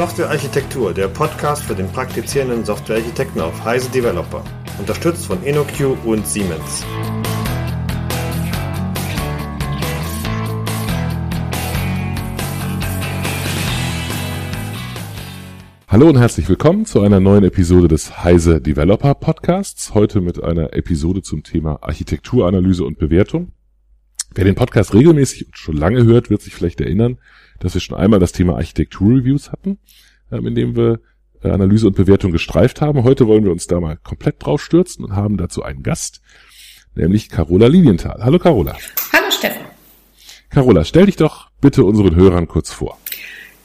Softwarearchitektur, der Podcast für den praktizierenden Softwarearchitekten auf Heise Developer. Unterstützt von InnoQ und Siemens. Hallo und herzlich willkommen zu einer neuen Episode des Heise Developer Podcasts. Heute mit einer Episode zum Thema Architekturanalyse und Bewertung. Wer den Podcast regelmäßig und schon lange hört, wird sich vielleicht erinnern, dass wir schon einmal das Thema Architekturreviews hatten, ähm, in dem wir äh, Analyse und Bewertung gestreift haben. Heute wollen wir uns da mal komplett drauf stürzen und haben dazu einen Gast, nämlich Carola Lilienthal. Hallo Carola. Hallo Steffen. Carola, stell dich doch bitte unseren Hörern kurz vor.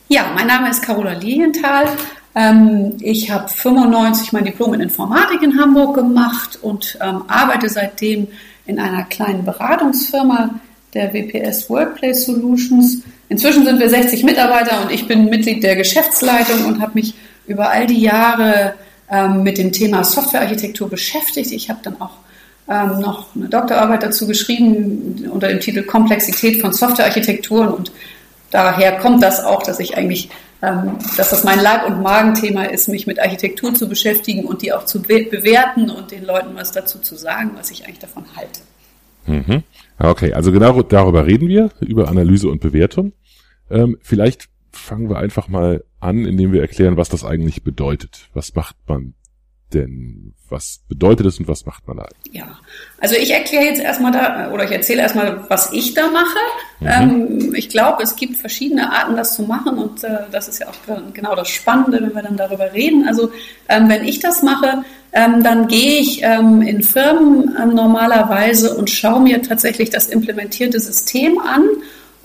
Ja, mein Name ist Carola Lilienthal. Ähm, ich habe 95 mein Diplom in Informatik in Hamburg gemacht und ähm, arbeite seitdem in einer kleinen Beratungsfirma der WPS Workplace Solutions. Inzwischen sind wir 60 Mitarbeiter und ich bin Mitglied der Geschäftsleitung und habe mich über all die Jahre ähm, mit dem Thema Softwarearchitektur beschäftigt. Ich habe dann auch ähm, noch eine Doktorarbeit dazu geschrieben unter dem Titel Komplexität von Softwarearchitekturen und daher kommt das auch, dass ich eigentlich, ähm, dass das mein Leib- und Magenthema ist, mich mit Architektur zu beschäftigen und die auch zu be bewerten und den Leuten was dazu zu sagen, was ich eigentlich davon halte. Mhm. Okay, also genau darüber reden wir, über Analyse und Bewertung. Ähm, vielleicht fangen wir einfach mal an, indem wir erklären, was das eigentlich bedeutet. Was macht man denn? Was bedeutet es und was macht man da? Ja, also ich erkläre jetzt erstmal da, oder ich erzähle erstmal, was ich da mache. Mhm. Ähm, ich glaube, es gibt verschiedene Arten, das zu machen und äh, das ist ja auch genau das Spannende, wenn wir dann darüber reden. Also ähm, wenn ich das mache, ähm, dann gehe ich ähm, in Firmen ähm, normalerweise und schaue mir tatsächlich das implementierte System an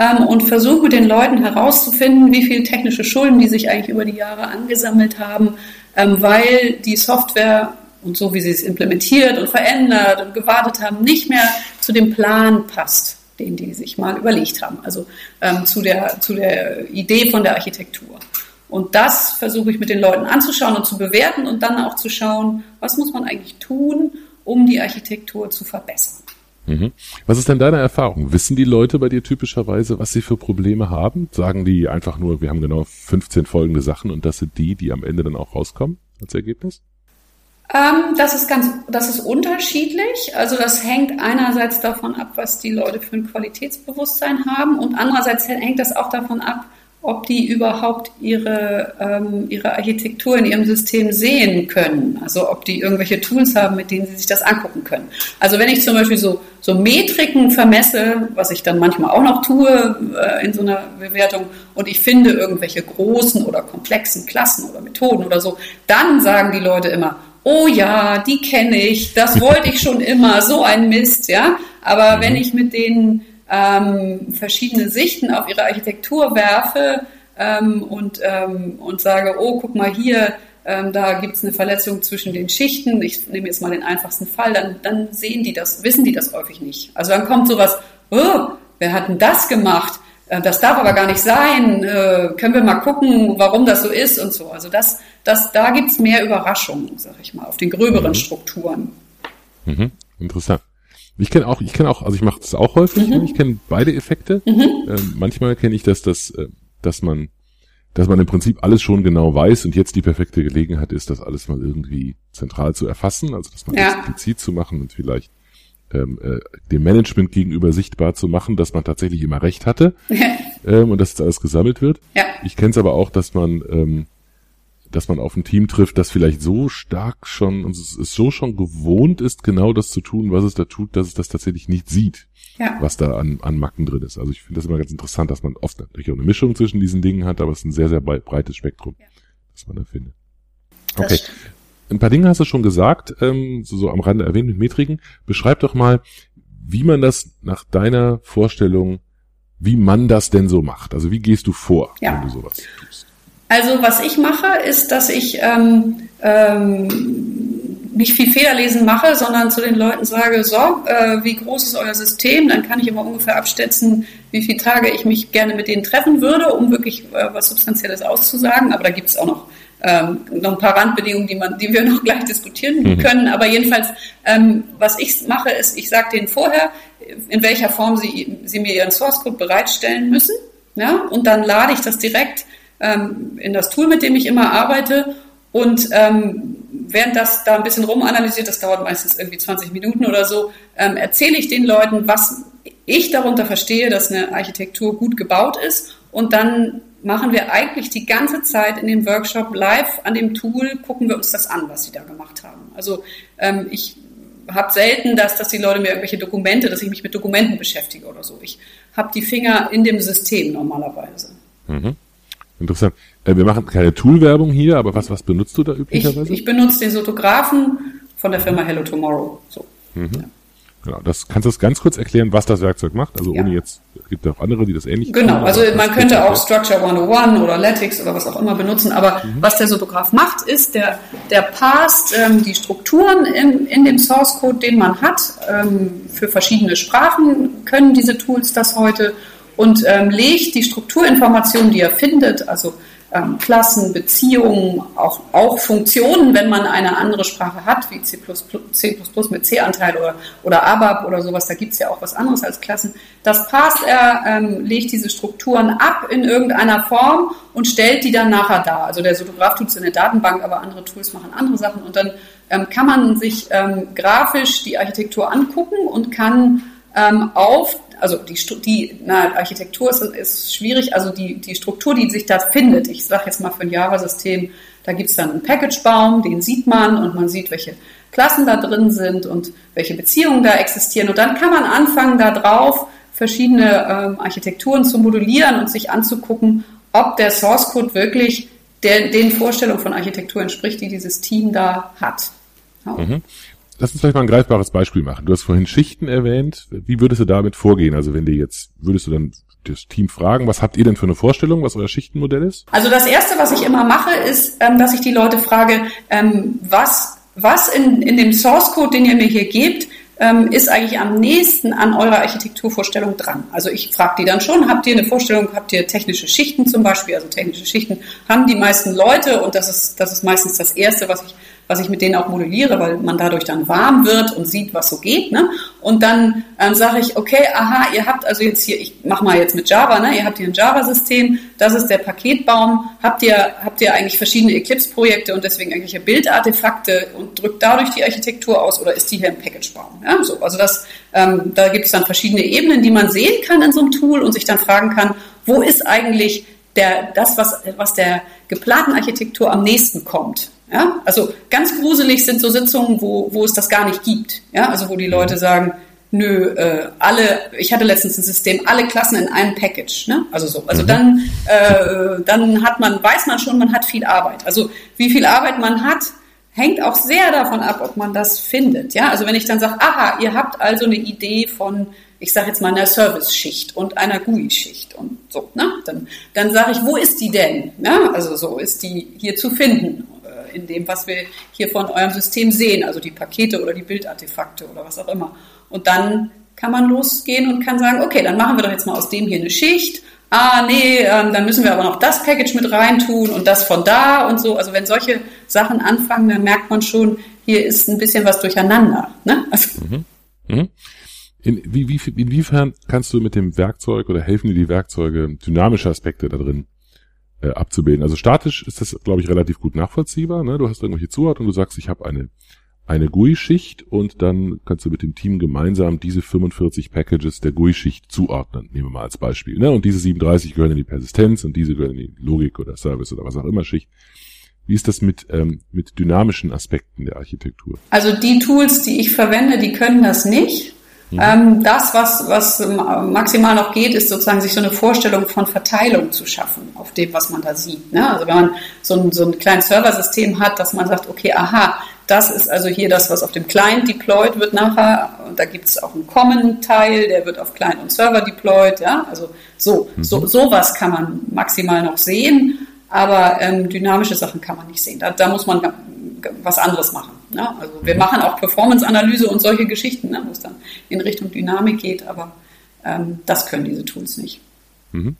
ähm, und versuche den Leuten herauszufinden, wie viele technische Schulden die sich eigentlich über die Jahre angesammelt haben, weil die Software und so wie sie es implementiert und verändert und gewartet haben, nicht mehr zu dem Plan passt, den die sich mal überlegt haben, also ähm, zu, der, zu der Idee von der Architektur. Und das versuche ich mit den Leuten anzuschauen und zu bewerten und dann auch zu schauen, was muss man eigentlich tun, um die Architektur zu verbessern. Mhm. Was ist denn deine Erfahrung? Wissen die Leute bei dir typischerweise, was sie für Probleme haben? Sagen die einfach nur, wir haben genau 15 folgende Sachen und das sind die, die am Ende dann auch rauskommen als Ergebnis? Ähm, das ist ganz, das ist unterschiedlich. Also das hängt einerseits davon ab, was die Leute für ein Qualitätsbewusstsein haben und andererseits hängt das auch davon ab, ob die überhaupt ihre, ähm, ihre Architektur in ihrem System sehen können. Also ob die irgendwelche Tools haben, mit denen sie sich das angucken können. Also wenn ich zum Beispiel so, so Metriken vermesse, was ich dann manchmal auch noch tue äh, in so einer Bewertung, und ich finde irgendwelche großen oder komplexen Klassen oder Methoden oder so, dann sagen die Leute immer, oh ja, die kenne ich, das wollte ich schon immer, so ein Mist, ja. Aber mhm. wenn ich mit denen ähm, verschiedene Sichten auf ihre Architektur werfe ähm, und, ähm, und sage, oh, guck mal hier, ähm, da gibt es eine Verletzung zwischen den Schichten. Ich nehme jetzt mal den einfachsten Fall, dann, dann sehen die das, wissen die das häufig nicht. Also dann kommt sowas, oh, wer hat denn das gemacht? Äh, das darf aber gar nicht sein. Äh, können wir mal gucken, warum das so ist und so. Also das, das, da gibt's mehr Überraschungen, sag ich mal, auf den gröberen mhm. Strukturen. Mhm. Interessant. Ich kenne auch, ich kenne auch, also ich mache das auch häufig. Mhm. Ich kenne beide Effekte. Mhm. Ähm, manchmal kenne ich das, dass, äh, dass man, dass man im Prinzip alles schon genau weiß und jetzt die perfekte Gelegenheit ist, das alles mal irgendwie zentral zu erfassen, also das mal ja. explizit zu machen und vielleicht ähm, äh, dem Management gegenüber sichtbar zu machen, dass man tatsächlich immer recht hatte ähm, und dass das alles gesammelt wird. Ja. Ich kenne es aber auch, dass man ähm, dass man auf ein Team trifft, das vielleicht so stark schon, und es ist so schon gewohnt ist, genau das zu tun, was es da tut, dass es das tatsächlich nicht sieht, ja. was da an, an Macken drin ist. Also ich finde das immer ganz interessant, dass man oft natürlich auch eine Mischung zwischen diesen Dingen hat, aber es ist ein sehr, sehr breites Spektrum, ja. das man da findet. Okay. Ein paar Dinge hast du schon gesagt, ähm, so, so am Rande erwähnt mit Metriken. Beschreib doch mal, wie man das nach deiner Vorstellung, wie man das denn so macht. Also wie gehst du vor, ja. wenn du sowas tust? Also was ich mache, ist, dass ich ähm, ähm, nicht viel Fehlerlesen mache, sondern zu den Leuten sage, so, äh, wie groß ist euer System? Dann kann ich immer ungefähr abschätzen, wie viele Tage ich mich gerne mit denen treffen würde, um wirklich äh, was Substanzielles auszusagen. Aber da gibt es auch noch, ähm, noch ein paar Randbedingungen, die, man, die wir noch gleich diskutieren mhm. können. Aber jedenfalls, ähm, was ich mache, ist, ich sage denen vorher, in welcher Form sie, sie mir ihren Source Code bereitstellen müssen. Ja? Und dann lade ich das direkt ähm, in das Tool, mit dem ich immer arbeite und ähm, während das da ein bisschen rumanalysiert, das dauert meistens irgendwie 20 Minuten oder so, ähm, erzähle ich den Leuten, was ich darunter verstehe, dass eine Architektur gut gebaut ist und dann machen wir eigentlich die ganze Zeit in dem Workshop live an dem Tool, gucken wir uns das an, was sie da gemacht haben. Also ähm, ich habe selten das, dass die Leute mir irgendwelche Dokumente, dass ich mich mit Dokumenten beschäftige oder so. Ich habe die Finger in dem System normalerweise. Mhm. Interessant. Äh, wir machen keine Tool-Werbung hier, aber was, was benutzt du da üblicherweise? Ich, ich benutze den Sotografen von der Firma Hello Tomorrow. So. Mhm. Ja. Genau, das kannst du das ganz kurz erklären, was das Werkzeug macht? Also ja. ohne jetzt, es gibt ja auch andere, die das ähnlich Genau, tun, also man könnte auch Structure 101 oder Lattice oder was auch immer benutzen, aber mhm. was der Sotograph macht, ist, der, der passt ähm, die Strukturen in, in dem Source Code, den man hat. Ähm, für verschiedene Sprachen können diese Tools das heute und ähm, legt die Strukturinformationen, die er findet, also ähm, Klassen, Beziehungen, auch, auch Funktionen, wenn man eine andere Sprache hat, wie C++, C++ mit C-Anteil oder, oder ABAP oder sowas, da gibt es ja auch was anderes als Klassen. Das passt er, ähm, legt diese Strukturen ab in irgendeiner Form und stellt die dann nachher dar. Also der Sotograph tut es in der Datenbank, aber andere Tools machen andere Sachen und dann ähm, kann man sich ähm, grafisch die Architektur angucken und kann ähm, auf also die, die na, Architektur ist, ist schwierig, also die, die Struktur, die sich da findet, ich sage jetzt mal für ein Java-System, da gibt es dann einen Package-Baum, den sieht man und man sieht, welche Klassen da drin sind und welche Beziehungen da existieren. Und dann kann man anfangen, da drauf verschiedene ähm, Architekturen zu modellieren und sich anzugucken, ob der Source Code wirklich der, den Vorstellungen von Architektur entspricht, die dieses Team da hat. Ja. Mhm. Lass uns vielleicht mal ein greifbares Beispiel machen. Du hast vorhin Schichten erwähnt. Wie würdest du damit vorgehen? Also wenn dir jetzt, würdest du dann das Team fragen, was habt ihr denn für eine Vorstellung, was euer Schichtenmodell ist? Also das Erste, was ich immer mache, ist, ähm, dass ich die Leute frage, ähm, was, was in, in dem Source Code, den ihr mir hier gebt, ähm, ist eigentlich am nächsten an eurer Architekturvorstellung dran. Also ich frage die dann schon, habt ihr eine Vorstellung, habt ihr technische Schichten zum Beispiel, also technische Schichten haben die meisten Leute und das ist, das ist meistens das Erste, was ich was ich mit denen auch modelliere, weil man dadurch dann warm wird und sieht, was so geht. Ne? Und dann ähm, sage ich, okay, aha, ihr habt also jetzt hier, ich mache mal jetzt mit Java, ne? ihr habt hier ein Java-System, das ist der Paketbaum. Habt ihr, habt ihr eigentlich verschiedene Eclipse-Projekte und deswegen irgendwelche Bildartefakte und drückt dadurch die Architektur aus oder ist die hier ein Package-Baum? Ja? So, also das, ähm, da gibt es dann verschiedene Ebenen, die man sehen kann in so einem Tool und sich dann fragen kann, wo ist eigentlich der, das, was, was der geplanten Architektur am nächsten kommt. Ja? Also ganz gruselig sind so Sitzungen, wo, wo es das gar nicht gibt. Ja? Also wo die mhm. Leute sagen, nö, äh, alle, ich hatte letztens ein System, alle Klassen in einem Package. Ne? Also so. Also mhm. dann, äh, dann hat man, weiß man schon, man hat viel Arbeit. Also wie viel Arbeit man hat, hängt auch sehr davon ab, ob man das findet. Ja, also wenn ich dann sage, aha, ihr habt also eine Idee von, ich sage jetzt mal einer Service-Schicht und einer GUI-Schicht und so, ne? Dann, dann sage ich, wo ist die denn? Ja, also so ist die hier zu finden in dem, was wir hier von eurem System sehen, also die Pakete oder die Bildartefakte oder was auch immer. Und dann kann man losgehen und kann sagen, okay, dann machen wir doch jetzt mal aus dem hier eine Schicht. Ah, nee, ähm, dann müssen wir aber noch das Package mit reintun und das von da und so. Also wenn solche Sachen anfangen, dann merkt man schon, hier ist ein bisschen was durcheinander. Ne? Also, mhm. Mhm. In, wie, wie, inwiefern kannst du mit dem Werkzeug oder helfen dir die Werkzeuge dynamische Aspekte da drin äh, abzubilden. Also statisch ist das, glaube ich, relativ gut nachvollziehbar. Ne? Du hast irgendwelche Zuordnung, du sagst, ich habe eine eine GUI-Schicht und dann kannst du mit dem Team gemeinsam diese 45 Packages der GUI-Schicht zuordnen. Nehmen wir mal als Beispiel. Ne? Und diese 37 gehören in die Persistenz und diese gehören in die Logik oder Service oder was auch immer Schicht. Wie ist das mit, ähm, mit dynamischen Aspekten der Architektur? Also die Tools, die ich verwende, die können das nicht. Mhm. Ähm, das, was, was maximal noch geht, ist sozusagen sich so eine Vorstellung von Verteilung zu schaffen auf dem, was man da sieht. Ne? Also wenn man so ein, so ein kleines Serversystem hat, dass man sagt, okay, aha, das ist also hier das, was auf dem Client deployed wird nachher. Und da gibt es auch einen Common-Teil, der wird auf Client und Server deployed. Ja? Also so, mhm. so sowas kann man maximal noch sehen, aber ähm, dynamische Sachen kann man nicht sehen. Da, da muss man was anderes machen. Ne? Also wir machen auch Performance-Analyse und solche Geschichten, ne? wo es dann in Richtung Dynamik geht, aber ähm, das können diese Tools nicht. Mhm.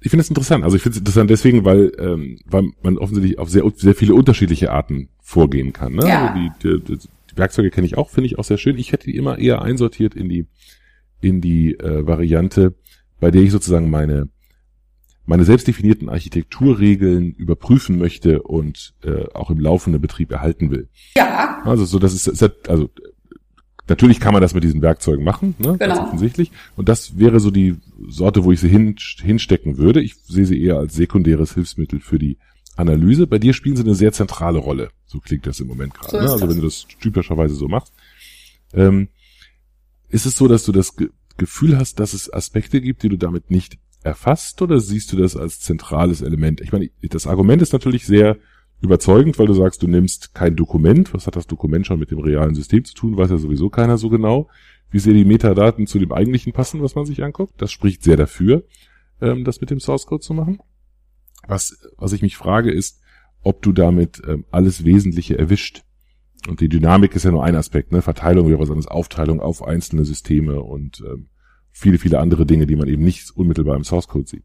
Ich finde es interessant. Also ich finde es interessant deswegen, weil, ähm, weil man offensichtlich auf sehr, sehr viele unterschiedliche Arten vorgehen kann. Ne? Ja. Also die, die, die Werkzeuge kenne ich auch, finde ich auch sehr schön. Ich hätte die immer eher einsortiert in die in die äh, Variante, bei der ich sozusagen meine meine selbst definierten Architekturregeln überprüfen möchte und äh, auch im laufenden Betrieb erhalten will. Ja. Also so, das ist, ist also natürlich kann man das mit diesen Werkzeugen machen, ne? Genau. Ganz offensichtlich. Und das wäre so die Sorte, wo ich sie hin, hinstecken würde. Ich sehe sie eher als sekundäres Hilfsmittel für die Analyse. Bei dir spielen sie eine sehr zentrale Rolle. So klingt das im Moment gerade. So ne? Also wenn du das typischerweise so machst. Ähm, ist es so, dass du das Ge Gefühl hast, dass es Aspekte gibt, die du damit nicht erfasst, oder siehst du das als zentrales Element? Ich meine, das Argument ist natürlich sehr überzeugend, weil du sagst, du nimmst kein Dokument. Was hat das Dokument schon mit dem realen System zu tun? Weiß ja sowieso keiner so genau. Wie sehr die Metadaten zu dem eigentlichen passen, was man sich anguckt. Das spricht sehr dafür, ähm, das mit dem Source Code zu machen. Was, was ich mich frage, ist, ob du damit ähm, alles Wesentliche erwischt. Und die Dynamik ist ja nur ein Aspekt, ne? Verteilung wäre was anderes, Aufteilung auf einzelne Systeme und ähm, viele, viele andere Dinge, die man eben nicht unmittelbar im Source Code sieht.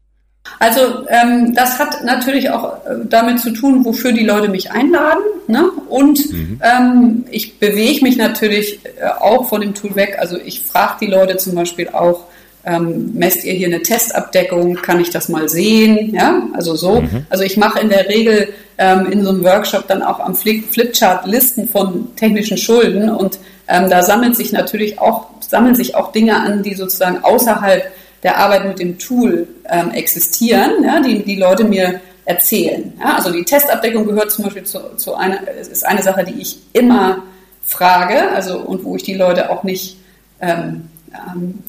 Also ähm, das hat natürlich auch äh, damit zu tun, wofür die Leute mich einladen. Ne? Und mhm. ähm, ich bewege mich natürlich äh, auch von dem Tool weg. Also ich frage die Leute zum Beispiel auch, ähm, messt ihr hier eine Testabdeckung, kann ich das mal sehen? Ja, also so. Mhm. Also ich mache in der Regel ähm, in so einem Workshop dann auch am Flipchart Listen von technischen Schulden und ähm, da sammelt sich natürlich auch, sammeln sich auch Dinge an, die sozusagen außerhalb der Arbeit mit dem Tool ähm, existieren, ja, die die Leute mir erzählen. Ja, also die Testabdeckung gehört zum Beispiel zu, zu einer, ist eine Sache, die ich immer frage, also und wo ich die Leute auch nicht ähm, ähm,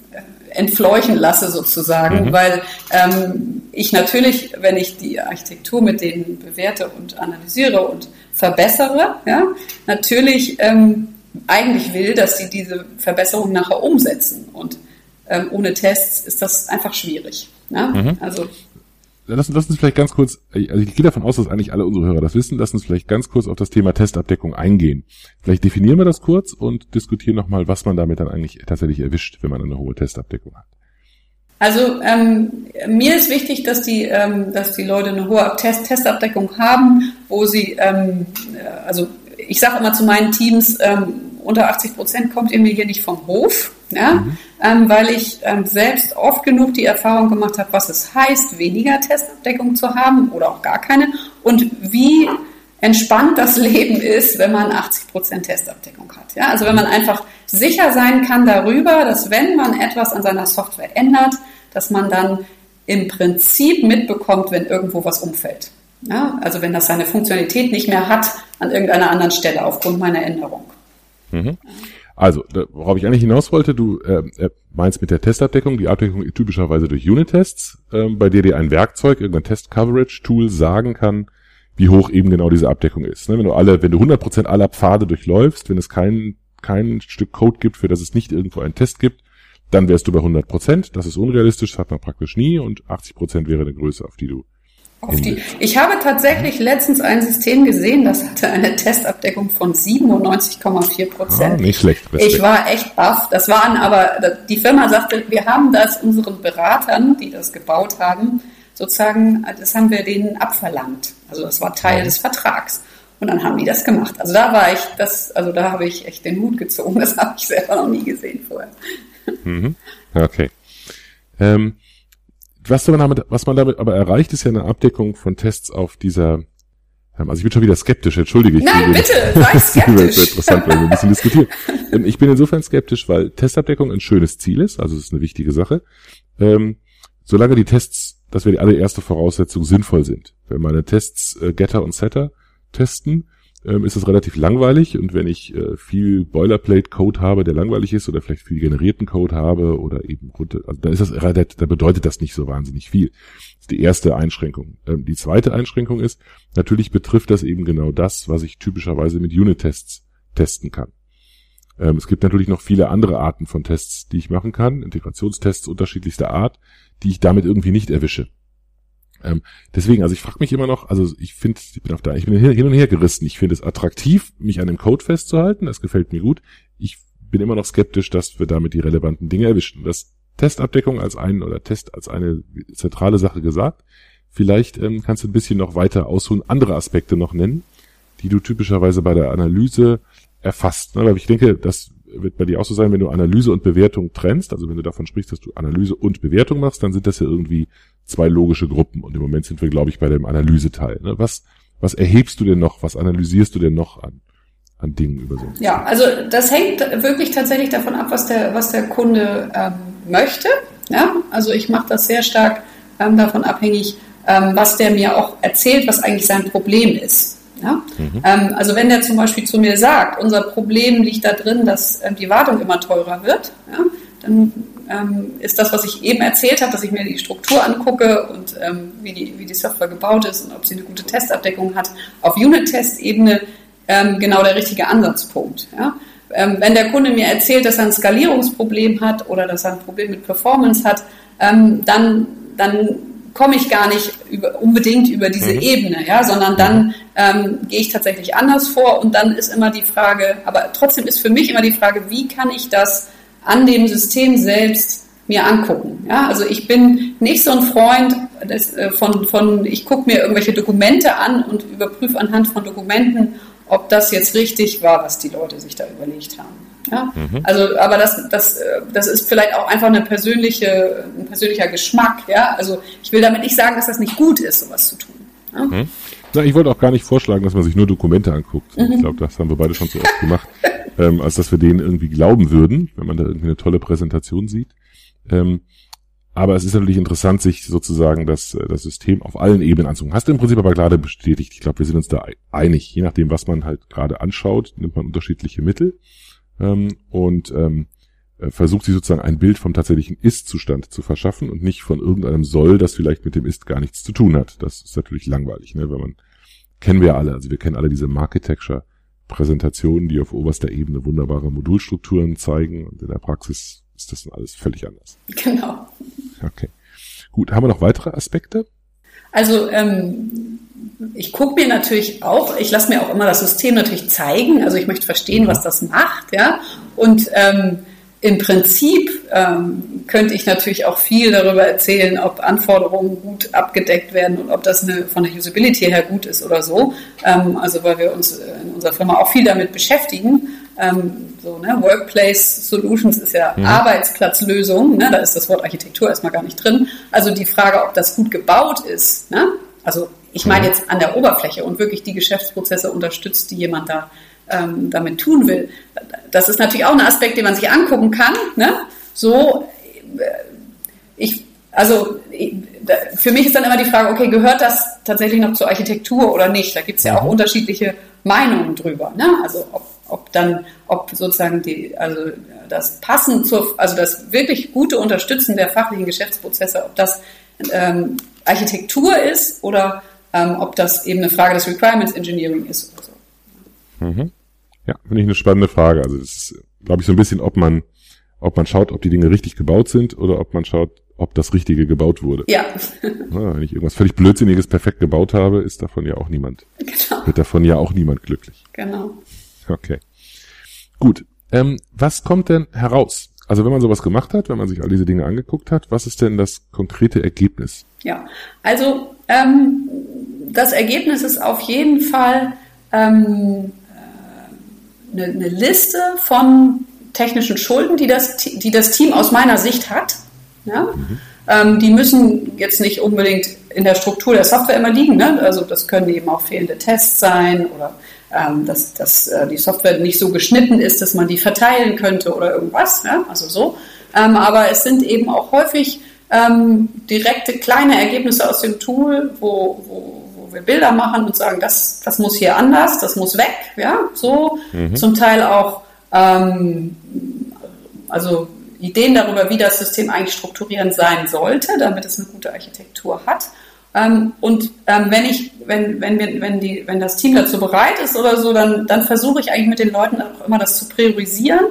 entfleuchen lasse sozusagen, mhm. weil ähm, ich natürlich, wenn ich die Architektur mit denen bewerte und analysiere und verbessere, ja, natürlich ähm, eigentlich will, dass sie diese Verbesserung nachher umsetzen und ähm, ohne Tests ist das einfach schwierig. Ne? Mhm. Also Lass, lass uns vielleicht ganz kurz, also ich gehe davon aus, dass eigentlich alle unsere Hörer das wissen, lass uns vielleicht ganz kurz auf das Thema Testabdeckung eingehen. Vielleicht definieren wir das kurz und diskutieren nochmal, was man damit dann eigentlich tatsächlich erwischt, wenn man eine hohe Testabdeckung hat. Also ähm, mir ist wichtig, dass die, ähm, dass die Leute eine hohe Test Testabdeckung haben, wo sie, ähm, äh, also ich sage immer zu meinen Teams, ähm, unter 80 Prozent kommt ihr mir hier nicht vom Hof, ja? Mhm. Ähm, weil ich ähm, selbst oft genug die Erfahrung gemacht habe, was es heißt, weniger Testabdeckung zu haben oder auch gar keine und wie entspannt das Leben ist, wenn man 80 Prozent Testabdeckung hat. Ja? Also wenn man einfach sicher sein kann darüber, dass wenn man etwas an seiner Software ändert, dass man dann im Prinzip mitbekommt, wenn irgendwo was umfällt. Ja? Also wenn das seine Funktionalität nicht mehr hat an irgendeiner anderen Stelle aufgrund meiner Änderung. Mhm. Also, worauf ich eigentlich hinaus wollte, du äh, äh, meinst mit der Testabdeckung, die Abdeckung typischerweise durch Unit-Tests, äh, bei der dir ein Werkzeug, irgendein Test-Coverage-Tool sagen kann, wie hoch eben genau diese Abdeckung ist. Ne? Wenn du alle, wenn du 100% aller Pfade durchläufst, wenn es kein, kein Stück Code gibt, für das es nicht irgendwo einen Test gibt, dann wärst du bei 100%. Das ist unrealistisch, das hat man praktisch nie und 80% wäre eine Größe, auf die du die. Ich habe tatsächlich letztens ein System gesehen, das hatte eine Testabdeckung von 97,4 Prozent. Ah, nicht schlecht. Ich war echt baff. Das waren aber, die Firma sagte, wir haben das unseren Beratern, die das gebaut haben, sozusagen, das haben wir denen abverlangt. Also das war Teil des Vertrags. Und dann haben die das gemacht. Also da war ich, das, also da habe ich echt den Hut gezogen. Das habe ich selber noch nie gesehen vorher. Mhm. Okay. Ähm, was man damit, was man damit aber erreicht, ist ja eine Abdeckung von Tests auf dieser ähm, also ich bin schon wieder skeptisch, entschuldige ich. Nein, bitte, sei skeptisch. das interessant, weil wir ein bisschen diskutieren. Ähm, ich bin insofern skeptisch, weil Testabdeckung ein schönes Ziel ist, also es ist eine wichtige Sache. Ähm, solange die Tests, das wäre die allererste Voraussetzung, sinnvoll sind. Wenn meine Tests äh, Getter und Setter testen, ähm, ist es relativ langweilig und wenn ich äh, viel Boilerplate-Code habe, der langweilig ist oder vielleicht viel generierten Code habe oder eben runter, also da ist das, da bedeutet das nicht so wahnsinnig viel. Das ist die erste Einschränkung. Ähm, die zweite Einschränkung ist, natürlich betrifft das eben genau das, was ich typischerweise mit Unit-Tests testen kann. Ähm, es gibt natürlich noch viele andere Arten von Tests, die ich machen kann, Integrationstests unterschiedlichster Art, die ich damit irgendwie nicht erwische. Ähm, deswegen, also ich frage mich immer noch, also ich finde, ich bin auf da, ich bin hin und her gerissen. Ich finde es attraktiv, mich an dem Code festzuhalten. Das gefällt mir gut. Ich bin immer noch skeptisch, dass wir damit die relevanten Dinge erwischen. Das Testabdeckung als einen oder Test als eine zentrale Sache gesagt. Vielleicht ähm, kannst du ein bisschen noch weiter ausholen, andere Aspekte noch nennen, die du typischerweise bei der Analyse erfasst. Ne? Weil ich denke, dass wird bei dir auch so sein, wenn du Analyse und Bewertung trennst, also wenn du davon sprichst, dass du Analyse und Bewertung machst, dann sind das ja irgendwie zwei logische Gruppen. Und im Moment sind wir, glaube ich, bei dem Analyseteil. Ne? Was, was erhebst du denn noch, was analysierst du denn noch an, an Dingen über so? Ja, also das hängt wirklich tatsächlich davon ab, was der, was der Kunde ähm, möchte. Ja? Also ich mache das sehr stark ähm, davon abhängig, ähm, was der mir auch erzählt, was eigentlich sein Problem ist. Ja? Mhm. Ähm, also wenn der zum Beispiel zu mir sagt, unser Problem liegt da drin, dass ähm, die Wartung immer teurer wird, ja? dann ähm, ist das, was ich eben erzählt habe, dass ich mir die Struktur angucke und ähm, wie, die, wie die Software gebaut ist und ob sie eine gute Testabdeckung hat, auf Unit-Test-Ebene ähm, genau der richtige Ansatzpunkt. Ja? Ähm, wenn der Kunde mir erzählt, dass er ein Skalierungsproblem hat oder dass er ein Problem mit Performance hat, dann, dann komme ich gar nicht über, unbedingt über diese mhm. Ebene, ja, sondern dann ähm, gehe ich tatsächlich anders vor und dann ist immer die Frage, aber trotzdem ist für mich immer die Frage, wie kann ich das an dem System selbst mir angucken. Ja, also ich bin nicht so ein Freund des, äh, von, von, ich gucke mir irgendwelche Dokumente an und überprüfe anhand von Dokumenten, ob das jetzt richtig war, was die Leute sich da überlegt haben. Ja? Mhm. Also, aber das, das, äh, das ist vielleicht auch einfach eine persönliche, ein persönlicher Geschmack. Ja? Also ich will damit nicht sagen, dass das nicht gut ist, sowas zu tun. Ja? Mhm. Na, ich wollte auch gar nicht vorschlagen, dass man sich nur Dokumente anguckt. Mhm. Ich glaube, das haben wir beide schon so oft gemacht, ähm, als dass wir denen irgendwie glauben würden, wenn man da irgendwie eine tolle Präsentation sieht. Ähm, aber es ist natürlich interessant, sich sozusagen das, äh, das System auf allen Ebenen anzugucken. Hast du im Prinzip aber gerade bestätigt. Ich glaube, wir sind uns da einig. Je nachdem, was man halt gerade anschaut, nimmt man unterschiedliche Mittel ähm, und ähm, äh, versucht sich sozusagen ein Bild vom tatsächlichen Ist-Zustand zu verschaffen und nicht von irgendeinem Soll, das vielleicht mit dem Ist gar nichts zu tun hat. Das ist natürlich langweilig, ne? wenn man kennen wir alle. Also wir kennen alle diese Marketecture-Präsentationen, die auf oberster Ebene wunderbare Modulstrukturen zeigen und in der Praxis ist das dann alles völlig anders. Genau. Okay. Gut, haben wir noch weitere Aspekte? Also ähm, ich gucke mir natürlich auch, ich lasse mir auch immer das System natürlich zeigen. Also ich möchte verstehen, was das macht, ja. Und ähm, im Prinzip ähm, könnte ich natürlich auch viel darüber erzählen, ob Anforderungen gut abgedeckt werden und ob das eine, von der Usability her gut ist oder so. Ähm, also weil wir uns in unserer Firma auch viel damit beschäftigen. Ähm, so, ne? Workplace Solutions ist ja mhm. Arbeitsplatzlösung, ne? da ist das Wort Architektur erstmal gar nicht drin. Also die Frage, ob das gut gebaut ist, ne? also ich meine mhm. jetzt an der Oberfläche und wirklich die Geschäftsprozesse unterstützt, die jemand da ähm, damit tun will. Das ist natürlich auch ein Aspekt, den man sich angucken kann. Ne? So, äh, ich, also für mich ist dann immer die Frage, okay, gehört das tatsächlich noch zur Architektur oder nicht? Da gibt es ja auch mhm. unterschiedliche Meinungen drüber. Ne? Also ob, ob dann, ob sozusagen die, also das Passen zur, also das wirklich gute Unterstützen der fachlichen Geschäftsprozesse, ob das ähm, Architektur ist oder ähm, ob das eben eine Frage des Requirements Engineering ist oder so. Mhm. Ja, finde ich eine spannende Frage. Also das ist, glaube ich, so ein bisschen, ob man, ob man schaut, ob die Dinge richtig gebaut sind oder ob man schaut, ob das Richtige gebaut wurde. Ja. ja wenn ich irgendwas völlig Blödsinniges perfekt gebaut habe, ist davon ja auch niemand, genau. wird davon ja auch niemand glücklich. Genau. Okay. Gut. Ähm, was kommt denn heraus? Also wenn man sowas gemacht hat, wenn man sich all diese Dinge angeguckt hat, was ist denn das konkrete Ergebnis? Ja, also ähm, das Ergebnis ist auf jeden Fall ähm, äh, eine, eine Liste von technischen Schulden, die das, die das Team aus meiner Sicht hat. Ja? Mhm. Ähm, die müssen jetzt nicht unbedingt in der Struktur der Software immer liegen. Ne? Also das können eben auch fehlende Tests sein oder ähm, dass, dass äh, die Software nicht so geschnitten ist, dass man die verteilen könnte oder irgendwas. Ja? Also so. Ähm, aber es sind eben auch häufig ähm, direkte kleine Ergebnisse aus dem Tool, wo, wo, wo wir Bilder machen und sagen, das, das muss hier anders, das muss weg, ja, so. Mhm. Zum Teil auch, ähm, also Ideen darüber, wie das System eigentlich strukturierend sein sollte, damit es eine gute Architektur hat. Ähm, und ähm, wenn ich, wenn, wenn wir, wenn die, wenn das Team dazu bereit ist oder so, dann, dann versuche ich eigentlich mit den Leuten auch immer das zu priorisieren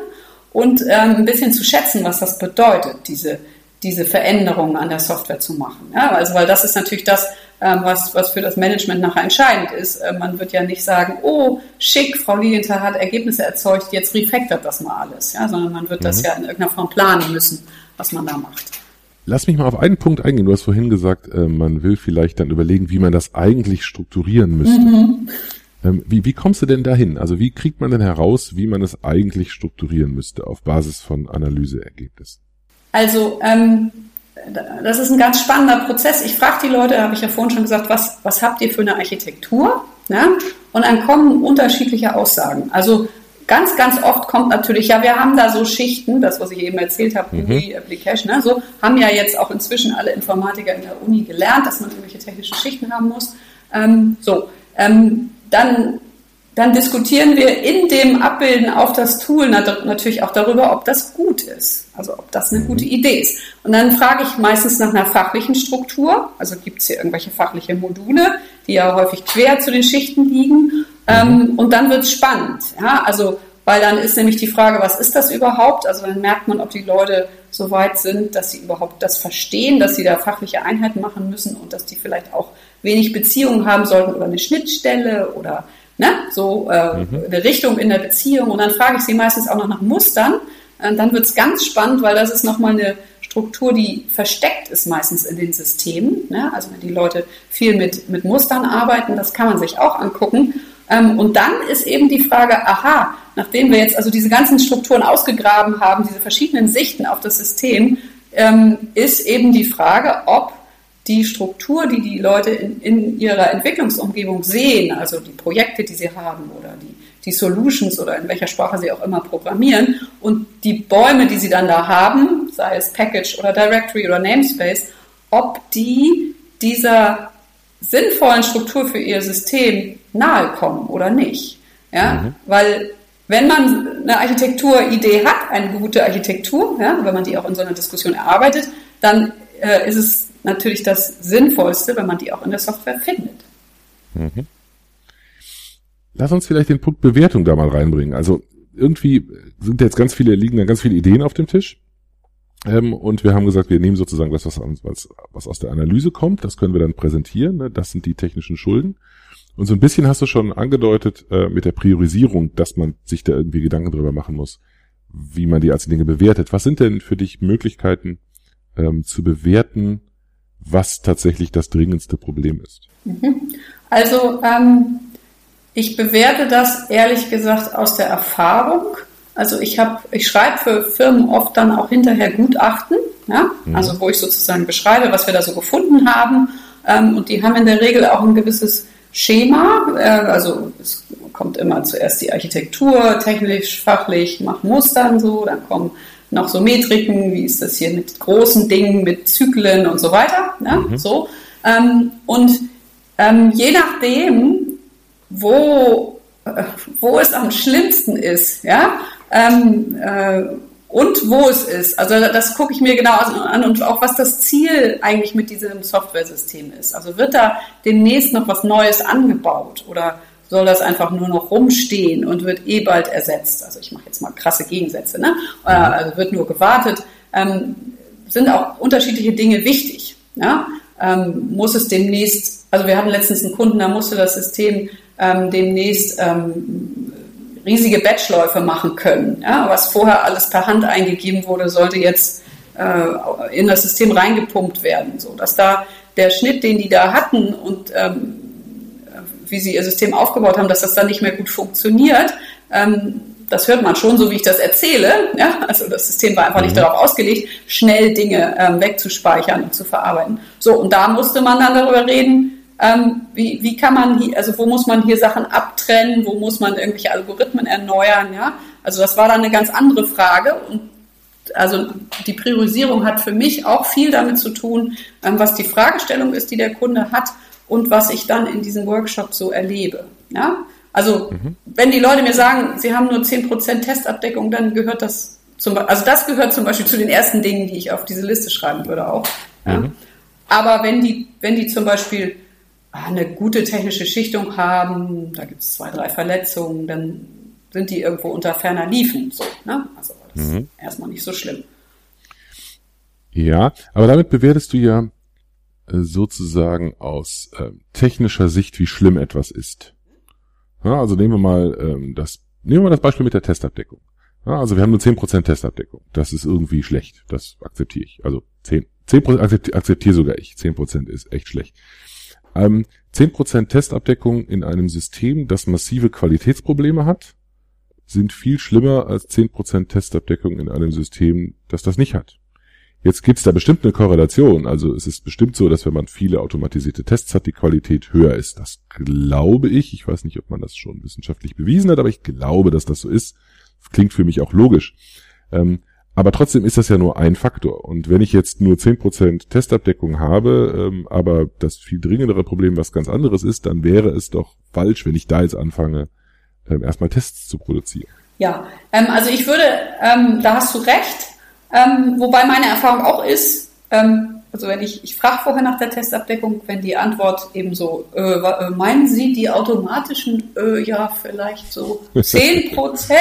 und ähm, ein bisschen zu schätzen, was das bedeutet, diese, diese Veränderungen an der Software zu machen. Ja, also weil das ist natürlich das, ähm, was, was für das Management nachher entscheidend ist. Äh, man wird ja nicht sagen, oh, schick, Frau Lilienthal hat Ergebnisse erzeugt, jetzt refactort das mal alles, ja, sondern man wird mhm. das ja in irgendeiner Form planen müssen, was man da macht. Lass mich mal auf einen Punkt eingehen. Du hast vorhin gesagt, äh, man will vielleicht dann überlegen, wie man das eigentlich strukturieren müsste. Mhm. Ähm, wie, wie kommst du denn dahin? Also wie kriegt man denn heraus, wie man es eigentlich strukturieren müsste auf Basis von Analyseergebnissen? Also ähm, das ist ein ganz spannender Prozess. Ich frage die Leute, habe ich ja vorhin schon gesagt, was, was habt ihr für eine Architektur? Ja? Und dann kommen unterschiedliche Aussagen. Also ganz, ganz oft kommt natürlich, ja, wir haben da so Schichten, das, was ich eben erzählt habe, mhm. GUI, Application, ne, so haben ja jetzt auch inzwischen alle Informatiker in der Uni gelernt, dass man irgendwelche technischen Schichten haben muss. Ähm, so, ähm, dann, dann diskutieren wir in dem Abbilden auf das Tool natürlich auch darüber, ob das gut ist, also ob das eine gute Idee ist. Und dann frage ich meistens nach einer fachlichen Struktur, also gibt es hier irgendwelche fachliche Module, die ja häufig quer zu den Schichten liegen. Ähm, und dann wird es spannend, ja, also weil dann ist nämlich die Frage, was ist das überhaupt? Also dann merkt man, ob die Leute so weit sind, dass sie überhaupt das verstehen, dass sie da fachliche Einheiten machen müssen und dass die vielleicht auch wenig Beziehungen haben sollten oder eine Schnittstelle oder ne, so äh, mhm. eine Richtung in der Beziehung. Und dann frage ich sie meistens auch noch nach Mustern. Und dann wird es ganz spannend, weil das ist nochmal eine Struktur, die versteckt ist meistens in den Systemen. Ne? Also wenn die Leute viel mit, mit Mustern arbeiten, das kann man sich auch angucken. Ähm, und dann ist eben die Frage, aha, nachdem wir jetzt also diese ganzen Strukturen ausgegraben haben, diese verschiedenen Sichten auf das System, ähm, ist eben die Frage, ob die Struktur, die die Leute in, in ihrer Entwicklungsumgebung sehen, also die Projekte, die sie haben oder die, die Solutions oder in welcher Sprache sie auch immer programmieren und die Bäume, die sie dann da haben, sei es Package oder Directory oder Namespace, ob die dieser sinnvollen Struktur für ihr System nahe kommen oder nicht. Ja, mhm. weil wenn man eine Architekturidee hat, eine gute Architektur, ja, wenn man die auch in so einer Diskussion erarbeitet, dann äh, ist es natürlich das Sinnvollste, wenn man die auch in der Software findet. Mhm. Lass uns vielleicht den Punkt Bewertung da mal reinbringen. Also irgendwie sind jetzt ganz viele, liegen da ganz viele Ideen auf dem Tisch. Ähm, und wir haben gesagt, wir nehmen sozusagen das, was, was, was aus der Analyse kommt, das können wir dann präsentieren. Ne? Das sind die technischen Schulden. Und so ein bisschen hast du schon angedeutet äh, mit der Priorisierung, dass man sich da irgendwie Gedanken drüber machen muss, wie man die einzelnen Dinge bewertet. Was sind denn für dich Möglichkeiten ähm, zu bewerten, was tatsächlich das dringendste Problem ist? Mhm. Also ähm, ich bewerte das ehrlich gesagt aus der Erfahrung. Also ich habe, ich schreibe für Firmen oft dann auch hinterher Gutachten, ja? Mhm. also wo ich sozusagen beschreibe, was wir da so gefunden haben. Ähm, und die haben in der Regel auch ein gewisses Schema. Äh, also es kommt immer zuerst die Architektur, technisch, fachlich, nach Mustern so, dann kommen noch so Metriken, wie ist das hier mit großen Dingen, mit Zyklen und so weiter. Ja? Mhm. So. Ähm, und ähm, je nachdem, wo, äh, wo es am schlimmsten ist, ja, ähm, äh, und wo es ist. Also das gucke ich mir genau an und auch was das Ziel eigentlich mit diesem Software-System ist. Also wird da demnächst noch was Neues angebaut oder soll das einfach nur noch rumstehen und wird eh bald ersetzt? Also ich mache jetzt mal krasse Gegensätze. Ne? Mhm. Also wird nur gewartet. Ähm, sind auch unterschiedliche Dinge wichtig. Ja? Ähm, muss es demnächst, also wir hatten letztens einen Kunden, da musste das System ähm, demnächst ähm, riesige Batchläufe machen können. Ja, was vorher alles per Hand eingegeben wurde, sollte jetzt äh, in das System reingepumpt werden, so dass da der Schnitt, den die da hatten und ähm, wie sie ihr System aufgebaut haben, dass das dann nicht mehr gut funktioniert. Ähm, das hört man schon, so wie ich das erzähle. Ja? Also das System war einfach nicht mhm. darauf ausgelegt, schnell Dinge ähm, wegzuspeichern und zu verarbeiten. So, und da musste man dann darüber reden, ähm, wie, wie kann man hier, also wo muss man hier Sachen abtrennen, wo muss man irgendwelche Algorithmen erneuern, ja? Also das war dann eine ganz andere Frage und also die Priorisierung hat für mich auch viel damit zu tun, ähm, was die Fragestellung ist, die der Kunde hat und was ich dann in diesem Workshop so erlebe. Ja? Also mhm. wenn die Leute mir sagen, sie haben nur 10% Testabdeckung, dann gehört das zum also das gehört zum Beispiel zu den ersten Dingen, die ich auf diese Liste schreiben würde auch. Ja? Mhm. Aber wenn die, wenn die zum Beispiel Ah, eine gute technische Schichtung haben, da gibt es zwei, drei Verletzungen, dann sind die irgendwo unter ferner Liefen. So, ne? Also das mhm. ist erstmal nicht so schlimm. Ja, aber damit bewertest du ja sozusagen aus äh, technischer Sicht, wie schlimm etwas ist. Ja, also nehmen wir mal ähm, das, nehmen wir mal das Beispiel mit der Testabdeckung. Ja, also wir haben nur 10% Testabdeckung. Das ist irgendwie schlecht. Das akzeptiere ich. Also 10, 10% akzeptiere akzeptier sogar ich. 10% ist echt schlecht. Ähm, 10% Testabdeckung in einem System, das massive Qualitätsprobleme hat, sind viel schlimmer als 10% Testabdeckung in einem System, das das nicht hat. Jetzt gibt's da bestimmt eine Korrelation. Also es ist bestimmt so, dass wenn man viele automatisierte Tests hat, die Qualität höher ist. Das glaube ich. Ich weiß nicht, ob man das schon wissenschaftlich bewiesen hat, aber ich glaube, dass das so ist. Klingt für mich auch logisch. Ähm, aber trotzdem ist das ja nur ein Faktor. Und wenn ich jetzt nur 10% Testabdeckung habe, ähm, aber das viel dringendere Problem was ganz anderes ist, dann wäre es doch falsch, wenn ich da jetzt anfange, ähm, erstmal Tests zu produzieren. Ja, ähm, also ich würde, ähm, da hast du recht, ähm, wobei meine Erfahrung auch ist, ähm, also wenn ich, ich frage vorher nach der Testabdeckung, wenn die Antwort eben so, äh, äh meinen Sie die automatischen, äh, ja, vielleicht so 10 Prozent,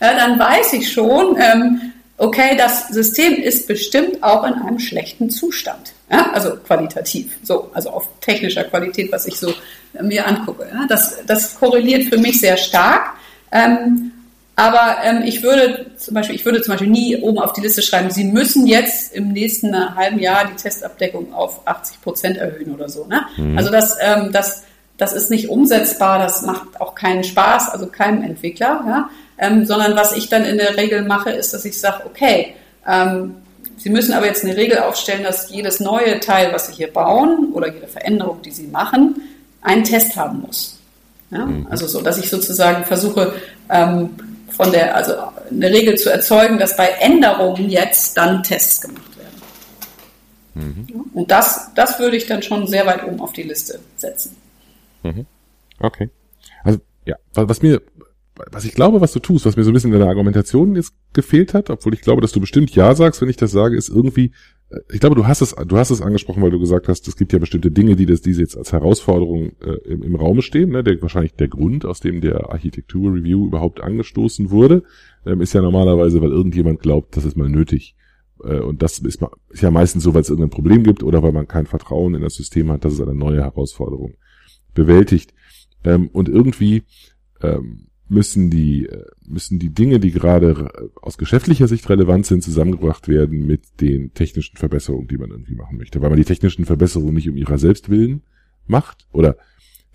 ja, dann weiß ich schon, ähm, okay, das System ist bestimmt auch in einem schlechten Zustand. Ja, also qualitativ, so, also auf technischer Qualität, was ich so mir angucke. Ja, das, das korreliert für mich sehr stark. Ähm, aber ähm, ich würde zum Beispiel, ich würde zum Beispiel nie oben auf die Liste schreiben, Sie müssen jetzt im nächsten halben Jahr die Testabdeckung auf 80 Prozent erhöhen oder so. Ne? Mhm. Also das, ähm, das, das ist nicht umsetzbar, das macht auch keinen Spaß, also keinem Entwickler. Ja? Ähm, sondern was ich dann in der Regel mache, ist, dass ich sage, okay, ähm, Sie müssen aber jetzt eine Regel aufstellen, dass jedes neue Teil, was Sie hier bauen oder jede Veränderung, die Sie machen, einen Test haben muss. Ja? Mhm. Also so, dass ich sozusagen versuche, ähm, von der, also eine Regel zu erzeugen, dass bei Änderungen jetzt dann Tests gemacht werden. Mhm. Und das, das würde ich dann schon sehr weit oben auf die Liste setzen. Mhm. Okay. Also ja, was mir, was ich glaube, was du tust, was mir so ein bisschen in der Argumentation jetzt gefehlt hat, obwohl ich glaube, dass du bestimmt Ja sagst, wenn ich das sage, ist irgendwie ich glaube, du hast es, du hast es angesprochen, weil du gesagt hast, es gibt ja bestimmte Dinge, die das, diese jetzt als Herausforderung äh, im, im Raume stehen. Ne? Der, wahrscheinlich der Grund, aus dem der Architektur-Review überhaupt angestoßen wurde, ähm, ist ja normalerweise, weil irgendjemand glaubt, das ist mal nötig. Äh, und das ist, ist ja meistens so, weil es irgendein Problem gibt oder weil man kein Vertrauen in das System hat, dass es eine neue Herausforderung bewältigt. Ähm, und irgendwie ähm, müssen die, äh, müssen die Dinge, die gerade aus geschäftlicher Sicht relevant sind, zusammengebracht werden mit den technischen Verbesserungen, die man irgendwie machen möchte. Weil man die technischen Verbesserungen nicht um ihrer selbst willen macht oder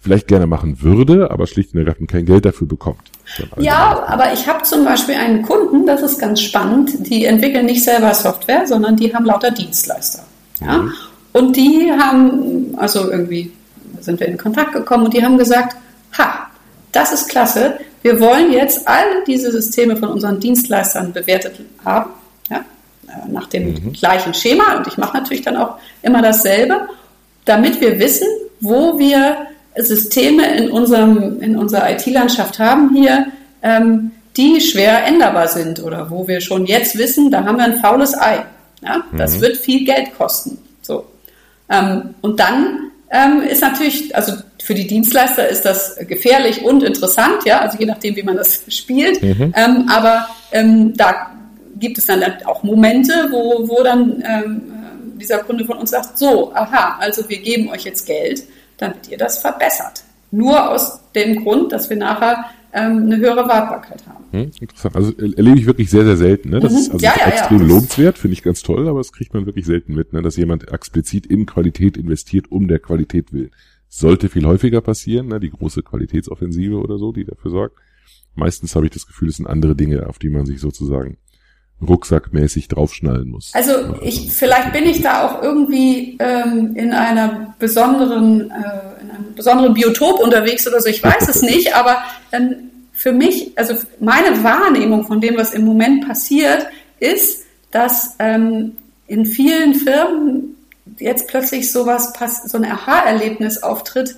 vielleicht gerne machen würde, aber schlicht und ergreifend kein Geld dafür bekommt. Ja, aber ich habe zum Beispiel einen Kunden, das ist ganz spannend, die entwickeln nicht selber Software, sondern die haben lauter Dienstleister. Ja? Mhm. Und die haben, also irgendwie sind wir in Kontakt gekommen und die haben gesagt, ha, das ist klasse, wir wollen jetzt alle diese Systeme von unseren Dienstleistern bewertet haben, ja, äh, nach dem mhm. gleichen Schema. Und ich mache natürlich dann auch immer dasselbe, damit wir wissen, wo wir Systeme in, unserem, in unserer IT-Landschaft haben hier, ähm, die schwer änderbar sind oder wo wir schon jetzt wissen, da haben wir ein faules Ei. Ja? Das mhm. wird viel Geld kosten. So. Ähm, und dann ähm, ist natürlich, also für die Dienstleister ist das gefährlich und interessant, ja, also je nachdem, wie man das spielt. Mhm. Ähm, aber ähm, da gibt es dann auch Momente, wo, wo dann ähm, dieser Kunde von uns sagt, so, aha, also wir geben euch jetzt Geld, damit ihr das verbessert. Nur aus dem Grund, dass wir nachher ähm, eine höhere Wartbarkeit haben. Hm, interessant. Also erlebe ich wirklich sehr, sehr selten. Ne? Das mhm. ist also ja, ja, extrem ja. lobenswert, finde ich ganz toll, aber das kriegt man wirklich selten mit, ne? dass jemand explizit in Qualität investiert, um der Qualität willen. Sollte viel häufiger passieren, ne? die große Qualitätsoffensive oder so, die dafür sorgt. Meistens habe ich das Gefühl, es sind andere Dinge, auf die man sich sozusagen rucksackmäßig draufschnallen muss. Also ich, vielleicht bin ich da auch irgendwie ähm, in einer besonderen, äh, in einem besonderen Biotop unterwegs oder so, ich weiß es nicht, aber ähm, für mich, also meine Wahrnehmung von dem, was im Moment passiert, ist, dass ähm, in vielen Firmen jetzt plötzlich sowas so ein Aha-Erlebnis auftritt,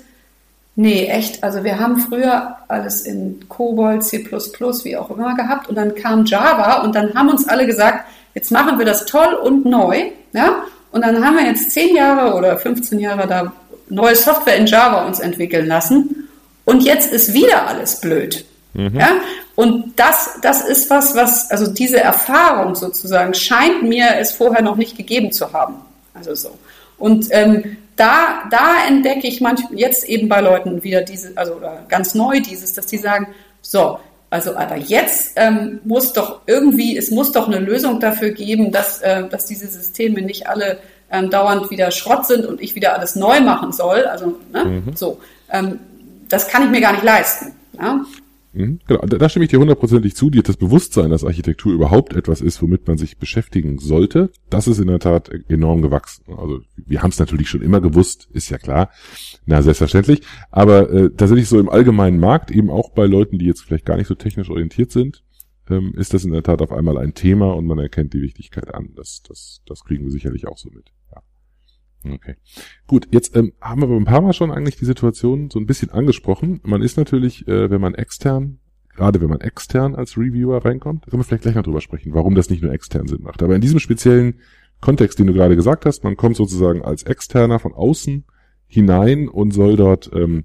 Nee, echt. Also wir haben früher alles in COBOL, C++, wie auch immer gehabt und dann kam Java und dann haben uns alle gesagt, jetzt machen wir das toll und neu. Ja? Und dann haben wir jetzt zehn Jahre oder 15 Jahre da neue Software in Java uns entwickeln lassen und jetzt ist wieder alles blöd. Mhm. Ja? Und das, das ist was, was, also diese Erfahrung sozusagen scheint mir es vorher noch nicht gegeben zu haben. Also so. Und ähm, da, da entdecke ich manchmal jetzt eben bei Leuten wieder diese, also ganz neu dieses, dass die sagen, so, also aber jetzt ähm, muss doch irgendwie, es muss doch eine Lösung dafür geben, dass, äh, dass diese Systeme nicht alle ähm, dauernd wieder Schrott sind und ich wieder alles neu machen soll. Also ne? mhm. so, ähm, das kann ich mir gar nicht leisten. Ja? Mhm, genau, da stimme ich dir hundertprozentig zu. Dir das Bewusstsein, dass Architektur überhaupt etwas ist, womit man sich beschäftigen sollte, das ist in der Tat enorm gewachsen. Also wir haben es natürlich schon immer gewusst, ist ja klar. Na, selbstverständlich. Aber äh, tatsächlich so im allgemeinen Markt, eben auch bei Leuten, die jetzt vielleicht gar nicht so technisch orientiert sind, ähm, ist das in der Tat auf einmal ein Thema und man erkennt die Wichtigkeit an. Das, das, das kriegen wir sicherlich auch so mit. Okay. Gut, jetzt ähm, haben wir ein paar Mal schon eigentlich die Situation so ein bisschen angesprochen. Man ist natürlich, äh, wenn man extern, gerade wenn man extern als Reviewer reinkommt, können wir vielleicht gleich noch drüber sprechen, warum das nicht nur extern Sinn macht. Aber in diesem speziellen Kontext, den du gerade gesagt hast, man kommt sozusagen als Externer von außen hinein und soll dort ähm,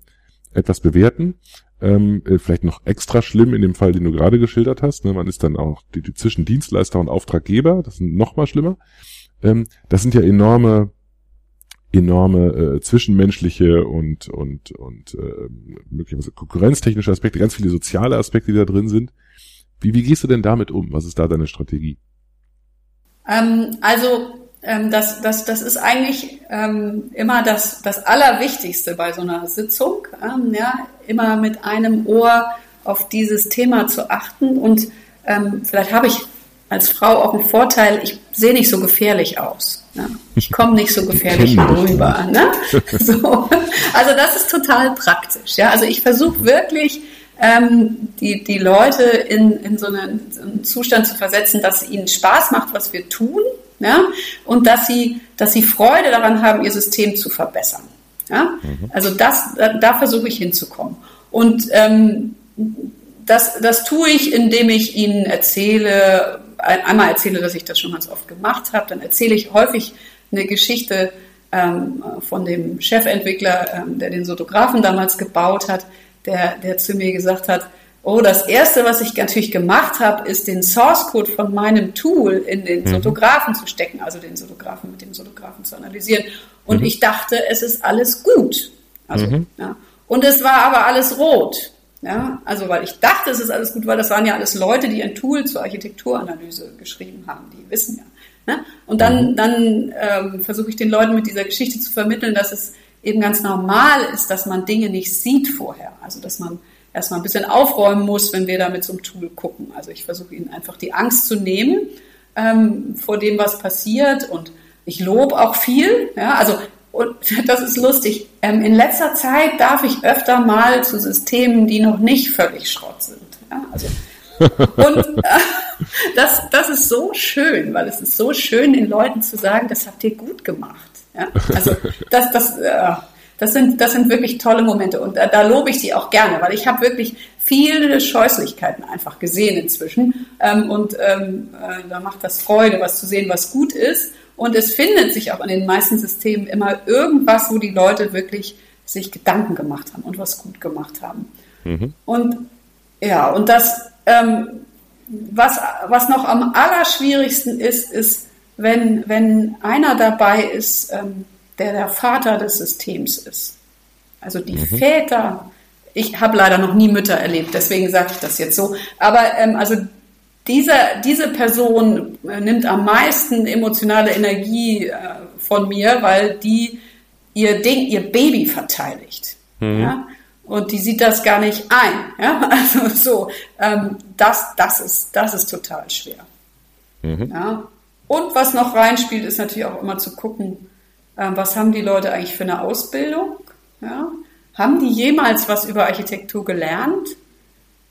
etwas bewerten ähm, äh, vielleicht noch extra schlimm in dem Fall, den du gerade geschildert hast. Ne? Man ist dann auch die, die zwischen Dienstleister und Auftraggeber, das ist noch mal schlimmer. Ähm, das sind ja enorme enorme äh, zwischenmenschliche und und und äh, möglicherweise konkurrenztechnische Aspekte, ganz viele soziale Aspekte, die da drin sind. Wie, wie gehst du denn damit um? Was ist da deine Strategie? Ähm, also ähm, das, das, das ist eigentlich ähm, immer das, das Allerwichtigste bei so einer Sitzung, ähm, ja, immer mit einem Ohr auf dieses Thema zu achten. Und ähm, vielleicht habe ich als Frau auch einen Vorteil, ich sehe nicht so gefährlich aus. Ja. Ich komme nicht so gefährlich rüber. Ne? So. Also das ist total praktisch. Ja? Also ich versuche wirklich, ähm, die, die Leute in, in so einen, so einen Zustand zu versetzen, dass es ihnen Spaß macht, was wir tun ja, und dass sie, dass sie Freude daran haben, ihr System zu verbessern. Ja, mhm. also das, da, da versuche ich hinzukommen. Und ähm, das, das tue ich, indem ich ihnen erzähle, einmal erzähle, dass ich das schon ganz oft gemacht habe, dann erzähle ich häufig eine Geschichte ähm, von dem Chefentwickler, ähm, der den Sotografen damals gebaut hat, der, der zu mir gesagt hat, Oh, das erste, was ich natürlich gemacht habe, ist den Source Code von meinem Tool in den mhm. Sotografen zu stecken, also den Sotografen mit dem Sotografen zu analysieren. Und mhm. ich dachte, es ist alles gut. Also, mhm. ja. Und es war aber alles rot. Ja, also weil ich dachte, es ist alles gut, weil das waren ja alles Leute, die ein Tool zur Architekturanalyse geschrieben haben, die wissen ja. Ne? Und dann, mhm. dann ähm, versuche ich den Leuten mit dieser Geschichte zu vermitteln, dass es eben ganz normal ist, dass man Dinge nicht sieht vorher. Also dass man erstmal ein bisschen aufräumen muss, wenn wir da mit so einem Tool gucken. Also ich versuche ihnen einfach die Angst zu nehmen ähm, vor dem, was passiert und ich lobe auch viel. Ja, also und das ist lustig. Ähm, in letzter Zeit darf ich öfter mal zu Systemen, die noch nicht völlig Schrott sind. Ja, also und äh, das, das ist so schön, weil es ist so schön, den Leuten zu sagen, das habt ihr gut gemacht. Ja? Also das, das, äh, das sind, das sind wirklich tolle Momente und da, da lobe ich sie auch gerne, weil ich habe wirklich viele Scheußlichkeiten einfach gesehen inzwischen ähm, und ähm, äh, da macht das Freude, was zu sehen, was gut ist und es findet sich auch in den meisten Systemen immer irgendwas, wo die Leute wirklich sich Gedanken gemacht haben und was gut gemacht haben. Mhm. Und ja, und das, ähm, was, was noch am allerschwierigsten ist, ist, wenn, wenn einer dabei ist, ähm, der der Vater des Systems ist. Also die mhm. Väter, ich habe leider noch nie Mütter erlebt, deswegen sage ich das jetzt so, aber ähm, also diese, diese Person äh, nimmt am meisten emotionale Energie äh, von mir, weil die ihr Ding, ihr Baby verteidigt. Mhm. Ja? Und die sieht das gar nicht ein. Ja? Also so, ähm, das, das, ist, das ist total schwer. Mhm. Ja? Und was noch reinspielt, ist natürlich auch immer zu gucken, ähm, was haben die Leute eigentlich für eine Ausbildung? Ja? Haben die jemals was über Architektur gelernt?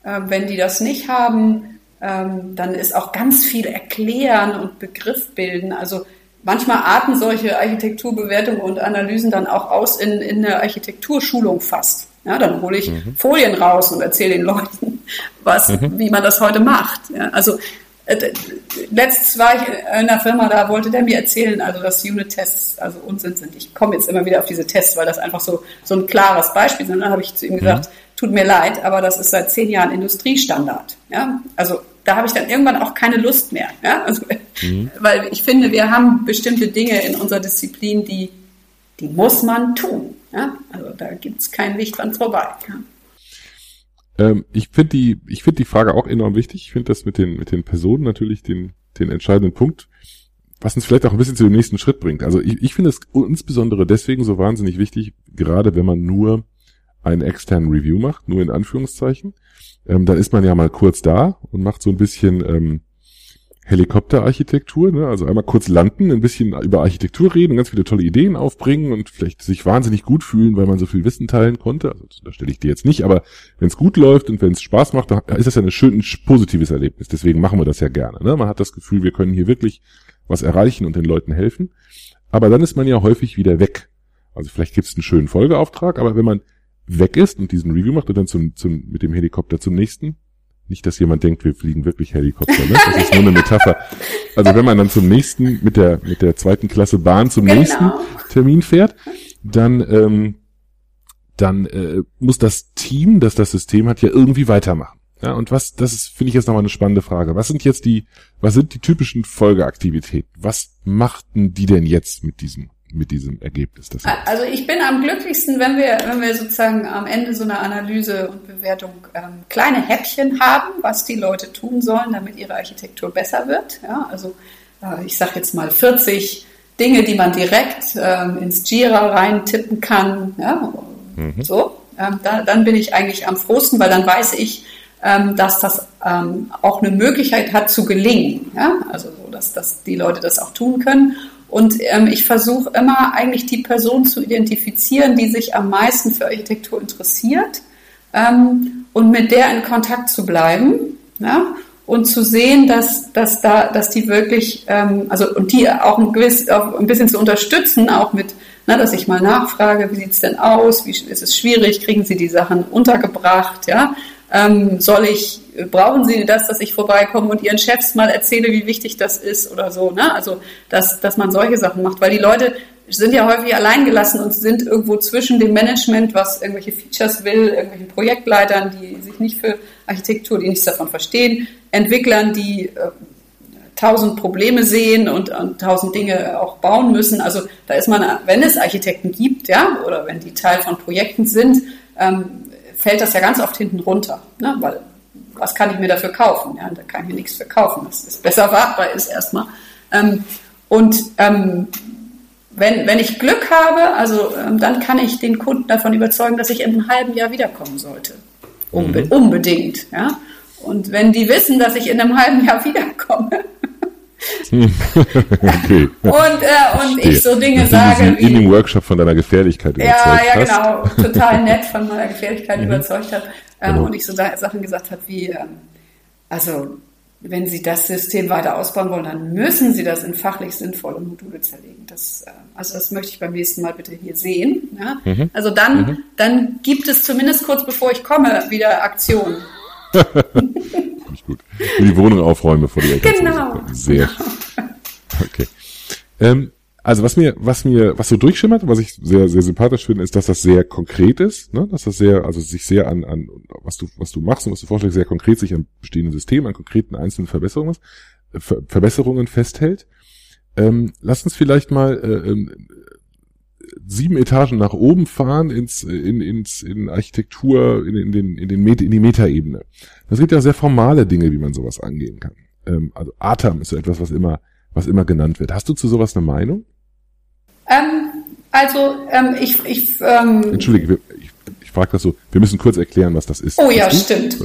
Ähm, wenn die das nicht haben, ähm, dann ist auch ganz viel Erklären und Begriff bilden. Also manchmal arten solche Architekturbewertungen und Analysen dann auch aus in, in eine Architekturschulung fast. Ja, dann hole ich mhm. Folien raus und erzähle den Leuten, was, mhm. wie man das heute macht. Ja, also äh, letztens war ich in einer Firma, da wollte der mir erzählen, also dass Unit-Tests also Unsinn sind. Ich komme jetzt immer wieder auf diese Tests, weil das einfach so, so ein klares Beispiel ist. Und dann habe ich zu ihm gesagt, mhm. Tut mir leid, aber das ist seit zehn Jahren Industriestandard. Ja? Also da habe ich dann irgendwann auch keine Lust mehr. Ja? Also, mhm. Weil ich finde, wir haben bestimmte Dinge in unserer Disziplin, die, die muss man tun. Ja? Also da gibt es keinen Weg dran vorbei. Ja? Ähm, ich finde die, ich finde die Frage auch enorm wichtig. Ich finde das mit den, mit den Personen natürlich den, den entscheidenden Punkt. was uns vielleicht auch ein bisschen zu dem nächsten Schritt bringt. Also ich, ich finde es insbesondere deswegen so wahnsinnig wichtig, gerade wenn man nur einen externen Review macht, nur in Anführungszeichen, ähm, dann ist man ja mal kurz da und macht so ein bisschen ähm, Helikopterarchitektur, ne? also einmal kurz landen, ein bisschen über Architektur reden, ganz viele tolle Ideen aufbringen und vielleicht sich wahnsinnig gut fühlen, weil man so viel Wissen teilen konnte. Also da stelle ich dir jetzt nicht, aber wenn es gut läuft und wenn es Spaß macht, dann ist das ja ein schön ein positives Erlebnis. Deswegen machen wir das ja gerne. Ne? Man hat das Gefühl, wir können hier wirklich was erreichen und den Leuten helfen. Aber dann ist man ja häufig wieder weg. Also vielleicht gibt es einen schönen Folgeauftrag, aber wenn man weg ist und diesen Review macht und dann zum, zum, mit dem Helikopter zum nächsten, nicht, dass jemand denkt, wir fliegen wirklich Helikopter, ne? Das ist nur eine Metapher. Also wenn man dann zum nächsten, mit der, mit der zweiten Klasse Bahn zum genau. nächsten Termin fährt, dann, ähm, dann äh, muss das Team, das das System hat, ja irgendwie weitermachen. Ja, und was, das ist, finde ich jetzt nochmal eine spannende Frage. Was sind jetzt die, was sind die typischen Folgeaktivitäten? Was machten die denn jetzt mit diesem mit diesem Ergebnis? Das also ich bin am glücklichsten, wenn wir, wenn wir sozusagen am Ende so einer Analyse und Bewertung ähm, kleine Häppchen haben, was die Leute tun sollen, damit ihre Architektur besser wird. Ja, also äh, ich sage jetzt mal 40 Dinge, die man direkt ähm, ins Jira reintippen kann. Ja, mhm. So, ähm, da, dann bin ich eigentlich am frohsten, weil dann weiß ich, ähm, dass das ähm, auch eine Möglichkeit hat zu gelingen. Ja? Also so, dass, dass die Leute das auch tun können. Und ähm, ich versuche immer eigentlich die Person zu identifizieren, die sich am meisten für Architektur interessiert ähm, und mit der in Kontakt zu bleiben. Ja? Und zu sehen, dass, dass, da, dass die wirklich, ähm, also und die auch ein, gewiss, auch ein bisschen zu unterstützen, auch mit, na, dass ich mal nachfrage, wie sieht's denn aus, wie ist es schwierig, kriegen Sie die Sachen untergebracht, ja, ähm, soll ich, brauchen Sie das, dass ich vorbeikomme und Ihren Chefs mal erzähle, wie wichtig das ist oder so, ne? Also, dass, dass man solche Sachen macht, weil die Leute sind ja häufig alleingelassen und sind irgendwo zwischen dem Management, was irgendwelche Features will, irgendwelchen Projektleitern, die sich nicht für Architektur, die nichts davon verstehen, Entwicklern, die äh, tausend Probleme sehen und, und tausend Dinge auch bauen müssen. Also da ist man, wenn es Architekten gibt, ja, oder wenn die Teil von Projekten sind, ähm, fällt das ja ganz oft hinten runter, ne? weil was kann ich mir dafür kaufen? Ja, da kann ich mir nichts für kaufen, das ist besser wartbar ist erstmal. Ähm, und ähm, wenn, wenn ich Glück habe, also ähm, dann kann ich den Kunden davon überzeugen, dass ich in einem halben Jahr wiederkommen sollte. Unbe mhm. Unbedingt. Ja? Und wenn die wissen, dass ich in einem halben Jahr wiederkomme, okay. Und, äh, und ich so Dinge sage wie... In dem Workshop von deiner Gefährlichkeit überzeugt Ja, ja, genau. Total nett von meiner Gefährlichkeit mhm. überzeugt hat. Ähm, genau. Und ich so Sachen gesagt habe wie, ähm, also wenn Sie das System weiter ausbauen wollen, dann müssen Sie das in fachlich sinnvolle Module zerlegen. Das, äh, also das möchte ich beim nächsten Mal bitte hier sehen. Ja? Mhm. Also dann, mhm. dann gibt es zumindest kurz bevor ich komme wieder Nicht gut. Die Wohnung aufräumen, bevor die Eltern Genau. Sehr. Okay. Ähm, also was mir, was mir, was so durchschimmert, was ich sehr, sehr sympathisch finde, ist, dass das sehr konkret ist, ne? dass das sehr, also sich sehr an, an was du, was du machst und was du vorschlägst, sehr konkret sich an bestehenden Systemen, an konkreten einzelnen Verbesserungen, Ver Verbesserungen festhält. Ähm, lass uns vielleicht mal äh, ähm, sieben Etagen nach oben fahren ins, in, ins, in Architektur, in, in den, in den Met in die Metaebene. Das gibt ja sehr formale Dinge, wie man sowas angehen kann. Ähm, also Atem ist so etwas, was immer, was immer genannt wird. Hast du zu sowas eine Meinung? Ähm, also ähm, ich, ich ähm, Entschuldige, ich, ich frage das so, wir müssen kurz erklären, was das ist. Oh ja, stimmt.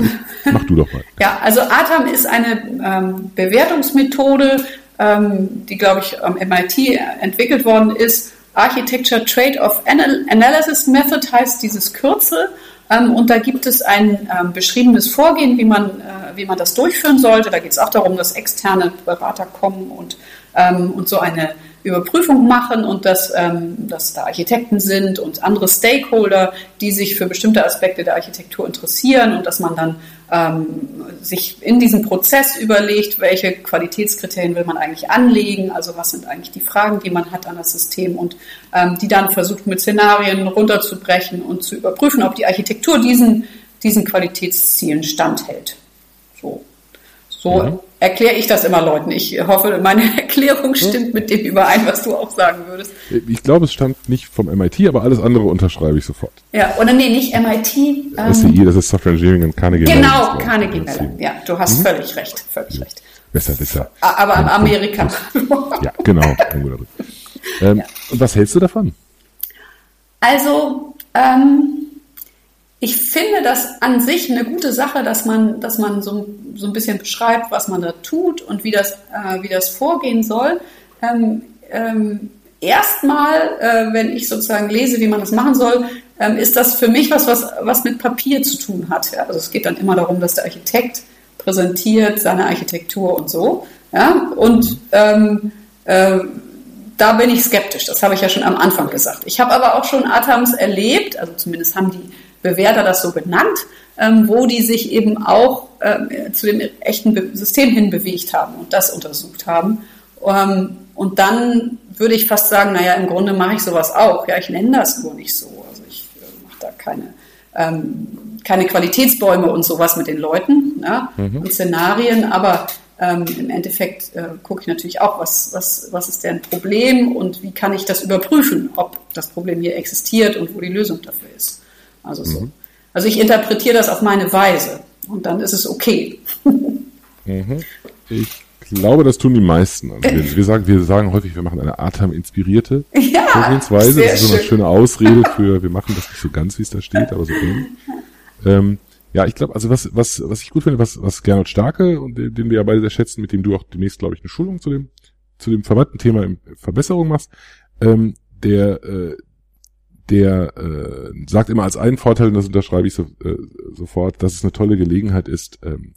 Mach du doch mal. ja, also ATAM ist eine ähm, Bewertungsmethode, ähm, die, glaube ich, am MIT entwickelt worden ist, Architecture Trade-off Analysis Method heißt dieses Kürzel. Ähm, und da gibt es ein ähm, beschriebenes Vorgehen, wie man, äh, wie man das durchführen sollte. Da geht es auch darum, dass externe Berater kommen und, ähm, und so eine Überprüfung machen und dass, dass da Architekten sind und andere Stakeholder, die sich für bestimmte Aspekte der Architektur interessieren und dass man dann sich in diesem Prozess überlegt, welche Qualitätskriterien will man eigentlich anlegen, also was sind eigentlich die Fragen, die man hat an das System und ähm, die dann versucht mit Szenarien runterzubrechen und zu überprüfen, ob die Architektur diesen, diesen Qualitätszielen standhält. So. So mhm. erkläre ich das immer Leuten. Ich hoffe, meine Erklärung stimmt mit dem überein, was du auch sagen würdest. Ich glaube, es stand nicht vom MIT, aber alles andere unterschreibe ich sofort. Ja, oder nee, nicht MIT. Ähm, SEI, das ist Software Engineering und Carnegie Genau, Mellon, Carnegie Mellon. Ja, du hast mhm. völlig recht, völlig recht. Besser, besser. Aber in Amerika. ja, genau. Ähm, ja. Und was hältst du davon? Also, ähm, ich finde das an sich eine gute Sache, dass man, dass man so, so ein bisschen beschreibt, was man da tut und wie das, äh, wie das vorgehen soll. Ähm, ähm, erstmal, äh, wenn ich sozusagen lese, wie man das machen soll, ähm, ist das für mich was, was, was mit Papier zu tun hat. Ja? Also es geht dann immer darum, dass der Architekt präsentiert seine Architektur und so. Ja? Und ähm, äh, da bin ich skeptisch, das habe ich ja schon am Anfang gesagt. Ich habe aber auch schon Atams erlebt, also zumindest haben die Bewerter das so genannt, ähm, wo die sich eben auch ähm, zu dem echten System hin bewegt haben und das untersucht haben. Ähm, und dann würde ich fast sagen, naja, im Grunde mache ich sowas auch. Ja, ich nenne das nur nicht so. Also ich äh, mache da keine, ähm, keine Qualitätsbäume und sowas mit den Leuten ne? mhm. und Szenarien, aber ähm, im Endeffekt äh, gucke ich natürlich auch, was, was, was ist denn ein Problem und wie kann ich das überprüfen, ob das Problem hier existiert und wo die Lösung dafür ist. Also so. Mhm. Also ich interpretiere das auf meine Weise und dann ist es okay. Mhm. Ich glaube, das tun die meisten. Also wir, wir, sagen, wir sagen häufig, wir machen eine Atem-inspirierte ja, Vorgehensweise. Das ist so eine schön. schöne Ausrede für, wir machen das nicht so ganz, wie es da steht, aber so ähnlich. Ähm, ja, ich glaube, also was, was, was ich gut finde, was, was Gernot Starke, und den, den wir ja beide sehr schätzen, mit dem du auch demnächst, glaube ich, eine Schulung zu dem, zu dem verwandten Thema Verbesserung machst, ähm, der, äh, der äh, sagt immer als einen Vorteil, und das unterschreibe ich so, äh, sofort, dass es eine tolle Gelegenheit ist, ähm,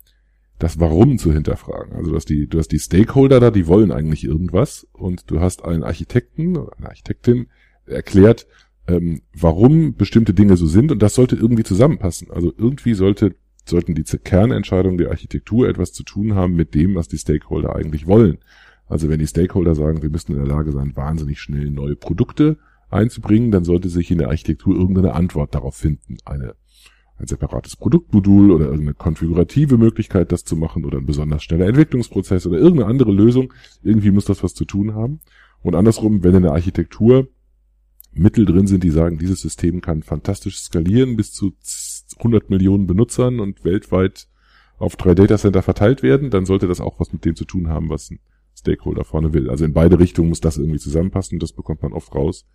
das Warum zu hinterfragen. Also du hast die, du hast die Stakeholder da, die wollen eigentlich irgendwas und du hast einen Architekten oder eine Architektin erklärt, ähm, warum bestimmte Dinge so sind und das sollte irgendwie zusammenpassen. Also irgendwie sollte, sollten die Kernentscheidungen der Architektur etwas zu tun haben mit dem, was die Stakeholder eigentlich wollen. Also wenn die Stakeholder sagen, wir müssen in der Lage sein, wahnsinnig schnell neue Produkte einzubringen, dann sollte sich in der Architektur irgendeine Antwort darauf finden. Eine ein separates Produktmodul oder irgendeine konfigurative Möglichkeit, das zu machen oder ein besonders schneller Entwicklungsprozess oder irgendeine andere Lösung. Irgendwie muss das was zu tun haben. Und andersrum, wenn in der Architektur Mittel drin sind, die sagen, dieses System kann fantastisch skalieren bis zu 100 Millionen Benutzern und weltweit auf drei Datacenter verteilt werden, dann sollte das auch was mit dem zu tun haben, was ein Stakeholder vorne will. Also in beide Richtungen muss das irgendwie zusammenpassen und das bekommt man oft raus,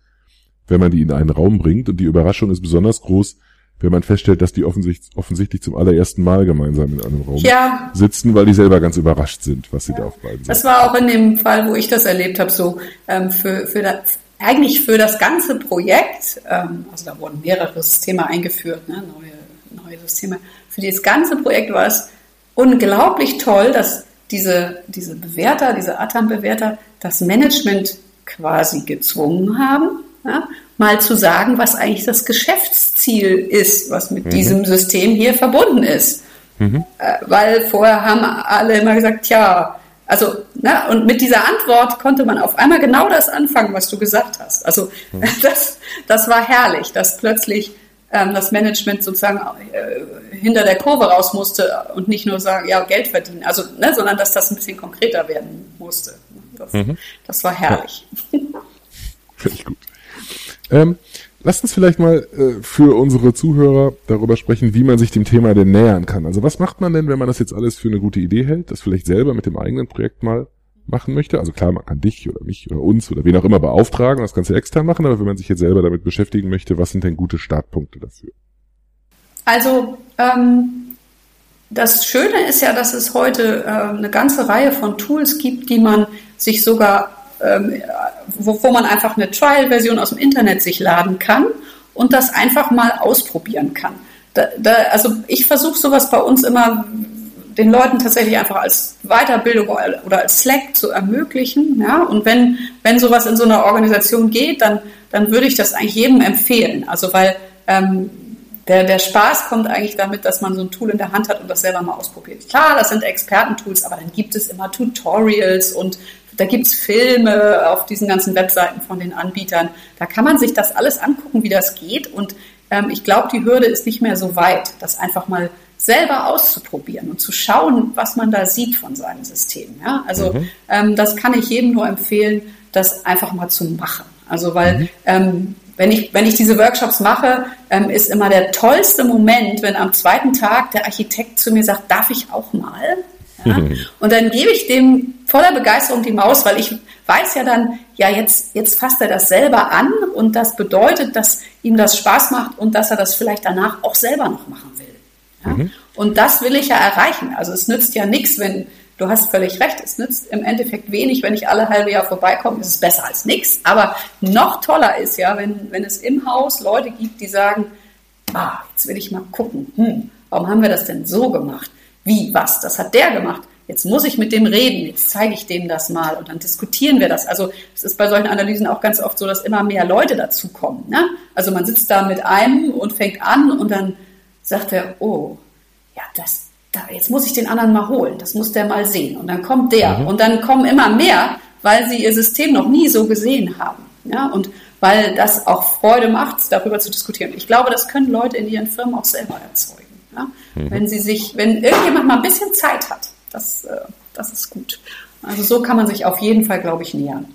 wenn man die in einen Raum bringt. Und die Überraschung ist besonders groß, wenn man feststellt, dass die offensichtlich, offensichtlich zum allerersten Mal gemeinsam in einem Raum ja. sitzen, weil die selber ganz überrascht sind, was sie ja. da auf beiden Das war auch in dem Fall, wo ich das erlebt habe, so ähm, für, für das, eigentlich für das ganze Projekt, ähm, also da wurden mehrere Systeme eingeführt, ne, neue, neue Systeme. Für dieses ganze Projekt war es unglaublich toll, dass diese, diese Bewerter, diese Atam-Bewerter, das Management quasi gezwungen haben, ja, mal zu sagen, was eigentlich das Geschäftsziel ist, was mit mhm. diesem System hier verbunden ist. Mhm. Äh, weil vorher haben alle immer gesagt, ja, also, ne, und mit dieser Antwort konnte man auf einmal genau das anfangen, was du gesagt hast. Also, mhm. das, das war herrlich, dass plötzlich ähm, das Management sozusagen äh, hinter der Kurve raus musste und nicht nur sagen, ja, Geld verdienen, also, ne, sondern dass das ein bisschen konkreter werden musste. Das, mhm. das war herrlich. Ja. Finde ich gut. Ähm, lasst uns vielleicht mal äh, für unsere Zuhörer darüber sprechen, wie man sich dem Thema denn nähern kann. Also was macht man denn, wenn man das jetzt alles für eine gute Idee hält, das vielleicht selber mit dem eigenen Projekt mal machen möchte? Also klar, man kann dich oder mich oder uns oder wen auch immer beauftragen, das Ganze extern machen, aber wenn man sich jetzt selber damit beschäftigen möchte, was sind denn gute Startpunkte dafür? Also ähm, das Schöne ist ja, dass es heute äh, eine ganze Reihe von Tools gibt, die man sich sogar ähm, wo, man einfach eine Trial-Version aus dem Internet sich laden kann und das einfach mal ausprobieren kann. Da, da, also ich versuche sowas bei uns immer den Leuten tatsächlich einfach als Weiterbildung oder als Slack zu ermöglichen. Ja? Und wenn, wenn sowas in so einer Organisation geht, dann, dann würde ich das eigentlich jedem empfehlen. Also weil ähm, der, der Spaß kommt eigentlich damit, dass man so ein Tool in der Hand hat und das selber mal ausprobiert. Klar, das sind Expertentools, aber dann gibt es immer Tutorials und da gibt's Filme auf diesen ganzen Webseiten von den Anbietern. Da kann man sich das alles angucken, wie das geht. Und ähm, ich glaube, die Hürde ist nicht mehr so weit, das einfach mal selber auszuprobieren und zu schauen, was man da sieht von seinem System. Ja? Also mhm. ähm, das kann ich jedem nur empfehlen, das einfach mal zu machen. Also weil mhm. ähm, wenn ich, wenn ich diese Workshops mache, ähm, ist immer der tollste Moment, wenn am zweiten Tag der Architekt zu mir sagt, darf ich auch mal? Ja? Und dann gebe ich dem voller Begeisterung die Maus, weil ich weiß ja dann, ja, jetzt, jetzt fasst er das selber an und das bedeutet, dass ihm das Spaß macht und dass er das vielleicht danach auch selber noch machen will. Ja? Mhm. Und das will ich ja erreichen. Also es nützt ja nichts, wenn, du hast völlig recht, es nützt im Endeffekt wenig, wenn ich alle halbe Jahr vorbeikomme, ist es besser als nichts. Aber noch toller ist ja, wenn, wenn es im Haus Leute gibt, die sagen, ah, jetzt will ich mal gucken, hm, warum haben wir das denn so gemacht? Wie, was, das hat der gemacht. Jetzt muss ich mit dem reden, jetzt zeige ich dem das mal und dann diskutieren wir das. Also es ist bei solchen Analysen auch ganz oft so, dass immer mehr Leute dazukommen. Ne? Also man sitzt da mit einem und fängt an und dann sagt er, oh, ja, das, da, jetzt muss ich den anderen mal holen, das muss der mal sehen. Und dann kommt der mhm. und dann kommen immer mehr, weil sie ihr System noch nie so gesehen haben. Ja? Und weil das auch Freude macht, darüber zu diskutieren. Ich glaube, das können Leute in ihren Firmen auch selber erzeugen. Ja? Mhm. Wenn sie sich, wenn irgendjemand mal ein bisschen Zeit hat, das, äh, das ist gut. Also so kann man sich auf jeden Fall, glaube ich, nähern.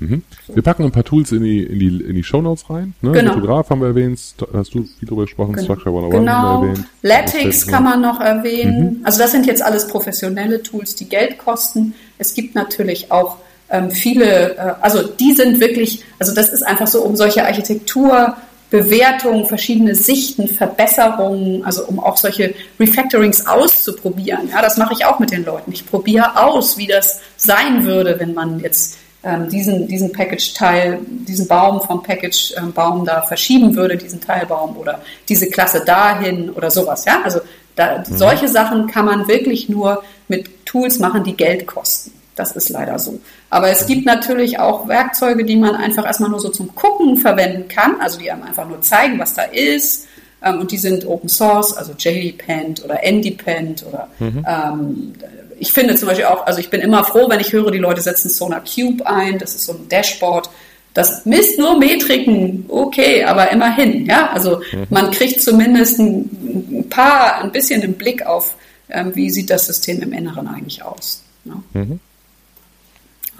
Mhm. Wir packen ein paar Tools in die, in die, in die Show Notes rein. Ne? Genau. Fotograf haben wir erwähnt, hast du viel drüber gesprochen, genau. Structure 101 genau. haben wir erwähnt. Latix kann man noch erwähnen. Mhm. Also das sind jetzt alles professionelle Tools, die Geld kosten. Es gibt natürlich auch ähm, viele, äh, also die sind wirklich, also das ist einfach so, um solche Architektur Bewertungen, verschiedene Sichten, Verbesserungen, also um auch solche Refactorings auszuprobieren. Ja, das mache ich auch mit den Leuten. Ich probiere aus, wie das sein würde, wenn man jetzt ähm, diesen, diesen Package-Teil, diesen Baum vom Package-Baum da verschieben würde, diesen Teilbaum oder diese Klasse dahin oder sowas. Ja, also da, mhm. solche Sachen kann man wirklich nur mit Tools machen, die Geld kosten. Das ist leider so. Aber es gibt natürlich auch Werkzeuge, die man einfach erstmal nur so zum Gucken verwenden kann, also die einem einfach nur zeigen, was da ist. Ähm, und die sind Open Source, also JDPend oder NDPend oder mhm. ähm, ich finde zum Beispiel auch, also ich bin immer froh, wenn ich höre, die Leute setzen Sonar Cube ein, das ist so ein Dashboard. Das misst nur Metriken, okay, aber immerhin, ja. Also mhm. man kriegt zumindest ein, ein, paar, ein bisschen einen Blick auf, ähm, wie sieht das System im Inneren eigentlich aus. Ne? Mhm.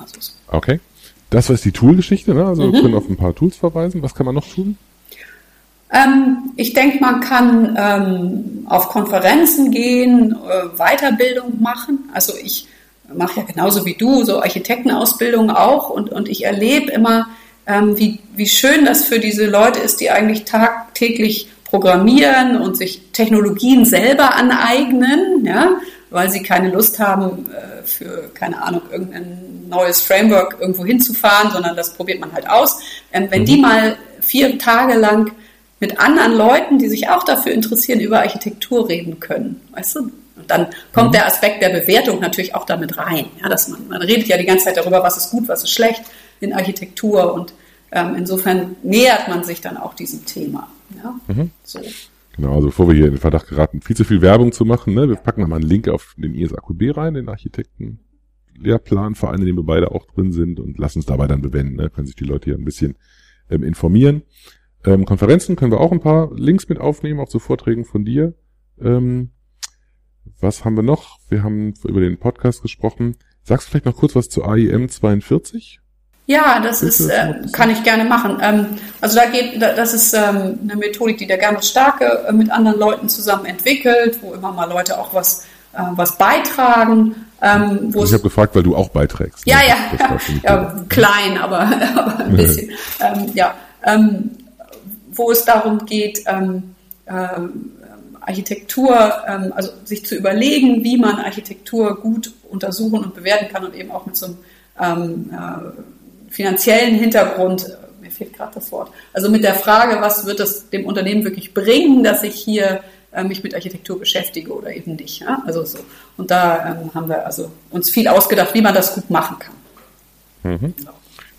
So. Okay. Das war die Tool-Geschichte, ne? Also mhm. wir können auf ein paar Tools verweisen. Was kann man noch tun? Ähm, ich denke, man kann ähm, auf Konferenzen gehen, äh, Weiterbildung machen. Also ich mache ja genauso wie du so Architektenausbildung auch und, und ich erlebe immer, ähm, wie, wie schön das für diese Leute ist, die eigentlich tagtäglich programmieren und sich Technologien selber aneignen, ja, weil sie keine Lust haben, äh, für, keine Ahnung, irgendein neues Framework irgendwo hinzufahren, sondern das probiert man halt aus. Ähm, wenn die mhm. mal vier Tage lang mit anderen Leuten, die sich auch dafür interessieren, über Architektur reden können, weißt du? Und dann kommt mhm. der Aspekt der Bewertung natürlich auch damit rein. Ja, dass man, man redet ja die ganze Zeit darüber, was ist gut, was ist schlecht in Architektur und ähm, insofern nähert man sich dann auch diesem Thema. Ja? Mhm. So. Genau, also bevor wir hier in den Verdacht geraten, viel zu viel Werbung zu machen, ne? wir packen nochmal einen Link auf den ISAQB rein, den Architekten Lehrplanverein, in dem wir beide auch drin sind und lassen uns dabei dann bewenden. Ne? Können sich die Leute hier ein bisschen ähm, informieren. Ähm, Konferenzen können wir auch ein paar Links mit aufnehmen, auch zu Vorträgen von dir. Ähm, was haben wir noch? Wir haben über den Podcast gesprochen. Sagst du vielleicht noch kurz was zu AIM 42? Ja, das ist, äh, kann ich gerne machen. Ähm, also da geht, das ist ähm, eine Methodik, die der Gernot Starke äh, mit anderen Leuten zusammen entwickelt, wo immer mal Leute auch was, äh, was beitragen. Ähm, ich habe gefragt, weil du auch beiträgst. Ja, ne? ja, ja klein, aber, aber ein bisschen. ähm, ja, ähm, wo es darum geht, ähm, ähm, Architektur, ähm, also sich zu überlegen, wie man Architektur gut untersuchen und bewerten kann und eben auch mit so einem äh, finanziellen Hintergrund, äh, mir fehlt gerade das Wort, also mit der Frage, was wird es dem Unternehmen wirklich bringen, dass ich hier äh, mich mit Architektur beschäftige oder eben nicht. Ja? Also so. Und da ähm, haben wir also uns viel ausgedacht, wie man das gut machen kann. Mhm. Genau.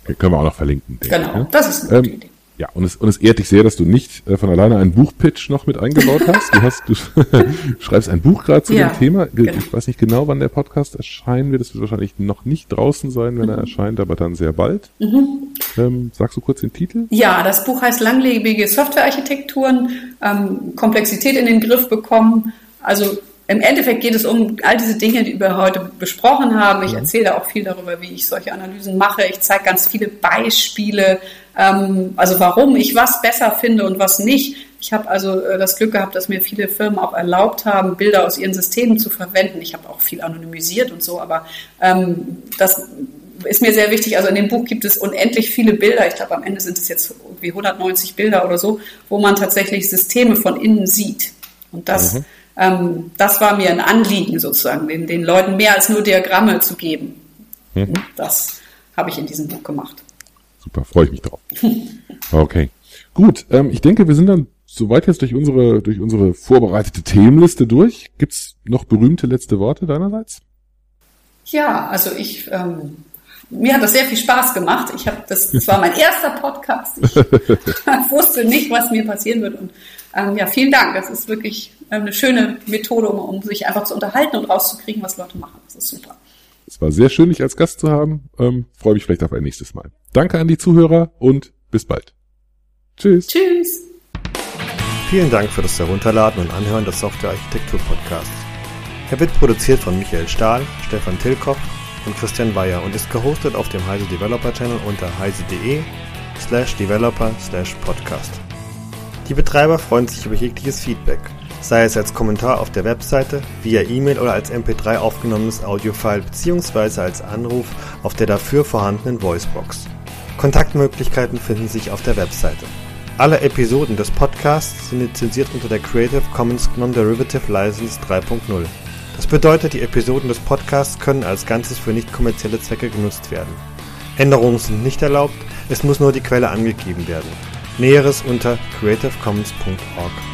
Okay, können wir auch noch verlinken. Genau, ich, ne? das ist eine gute ähm, Idee. Ja, und es, und es ehrt dich sehr, dass du nicht äh, von alleine einen Buchpitch noch mit eingebaut hast. Du hast, du schreibst ein Buch gerade zu ja, dem Thema. Genau. Ich weiß nicht genau, wann der Podcast erscheinen wird. Es wird wahrscheinlich noch nicht draußen sein, wenn mhm. er erscheint, aber dann sehr bald. Mhm. Ähm, sagst du kurz den Titel? Ja, das Buch heißt Langlebige Softwarearchitekturen, ähm, Komplexität in den Griff bekommen. Also im Endeffekt geht es um all diese Dinge, die wir heute besprochen haben. Ich mhm. erzähle auch viel darüber, wie ich solche Analysen mache. Ich zeige ganz viele Beispiele, ähm, also warum ich was besser finde und was nicht, Ich habe also äh, das Glück gehabt, dass mir viele Firmen auch erlaubt haben, Bilder aus ihren Systemen zu verwenden. Ich habe auch viel anonymisiert und so, aber ähm, das ist mir sehr wichtig. Also in dem Buch gibt es unendlich viele Bilder. Ich glaube, am Ende sind es jetzt irgendwie 190 Bilder oder so, wo man tatsächlich Systeme von innen sieht. Und das, mhm. Ähm, das war mir ein Anliegen sozusagen, den, den Leuten mehr als nur Diagramme zu geben. Mhm. Das habe ich in diesem Buch gemacht. Super, freue ich mich drauf. Okay. Gut, ähm, ich denke, wir sind dann soweit jetzt durch unsere, durch unsere vorbereitete Themenliste durch. Gibt's noch berühmte letzte Worte deinerseits? Ja, also ich, ähm, mir hat das sehr viel Spaß gemacht. Ich habe das, das war mein erster Podcast. Ich wusste nicht, was mir passieren wird. Und ähm, ja, vielen Dank. Das ist wirklich eine schöne Methode, um, um sich einfach zu unterhalten und rauszukriegen, was Leute machen. Das ist super. Es war sehr schön, dich als Gast zu haben. Ähm, Freue mich vielleicht auf ein nächstes Mal. Danke an die Zuhörer und bis bald. Tschüss. Tschüss. Vielen Dank für das Herunterladen und Anhören des Software Architektur Podcasts. Er wird produziert von Michael Stahl, Stefan Tilkoff und Christian Weyer und ist gehostet auf dem Heise Developer Channel unter heise.de slash developer slash podcast. Die Betreiber freuen sich über jegliches Feedback sei es als Kommentar auf der Webseite, via E-Mail oder als MP3 aufgenommenes Audiofile bzw. als Anruf auf der dafür vorhandenen Voicebox. Kontaktmöglichkeiten finden sich auf der Webseite. Alle Episoden des Podcasts sind lizenziert unter der Creative Commons Non-Derivative License 3.0. Das bedeutet, die Episoden des Podcasts können als Ganzes für nicht kommerzielle Zwecke genutzt werden. Änderungen sind nicht erlaubt, es muss nur die Quelle angegeben werden. Näheres unter creativecommons.org.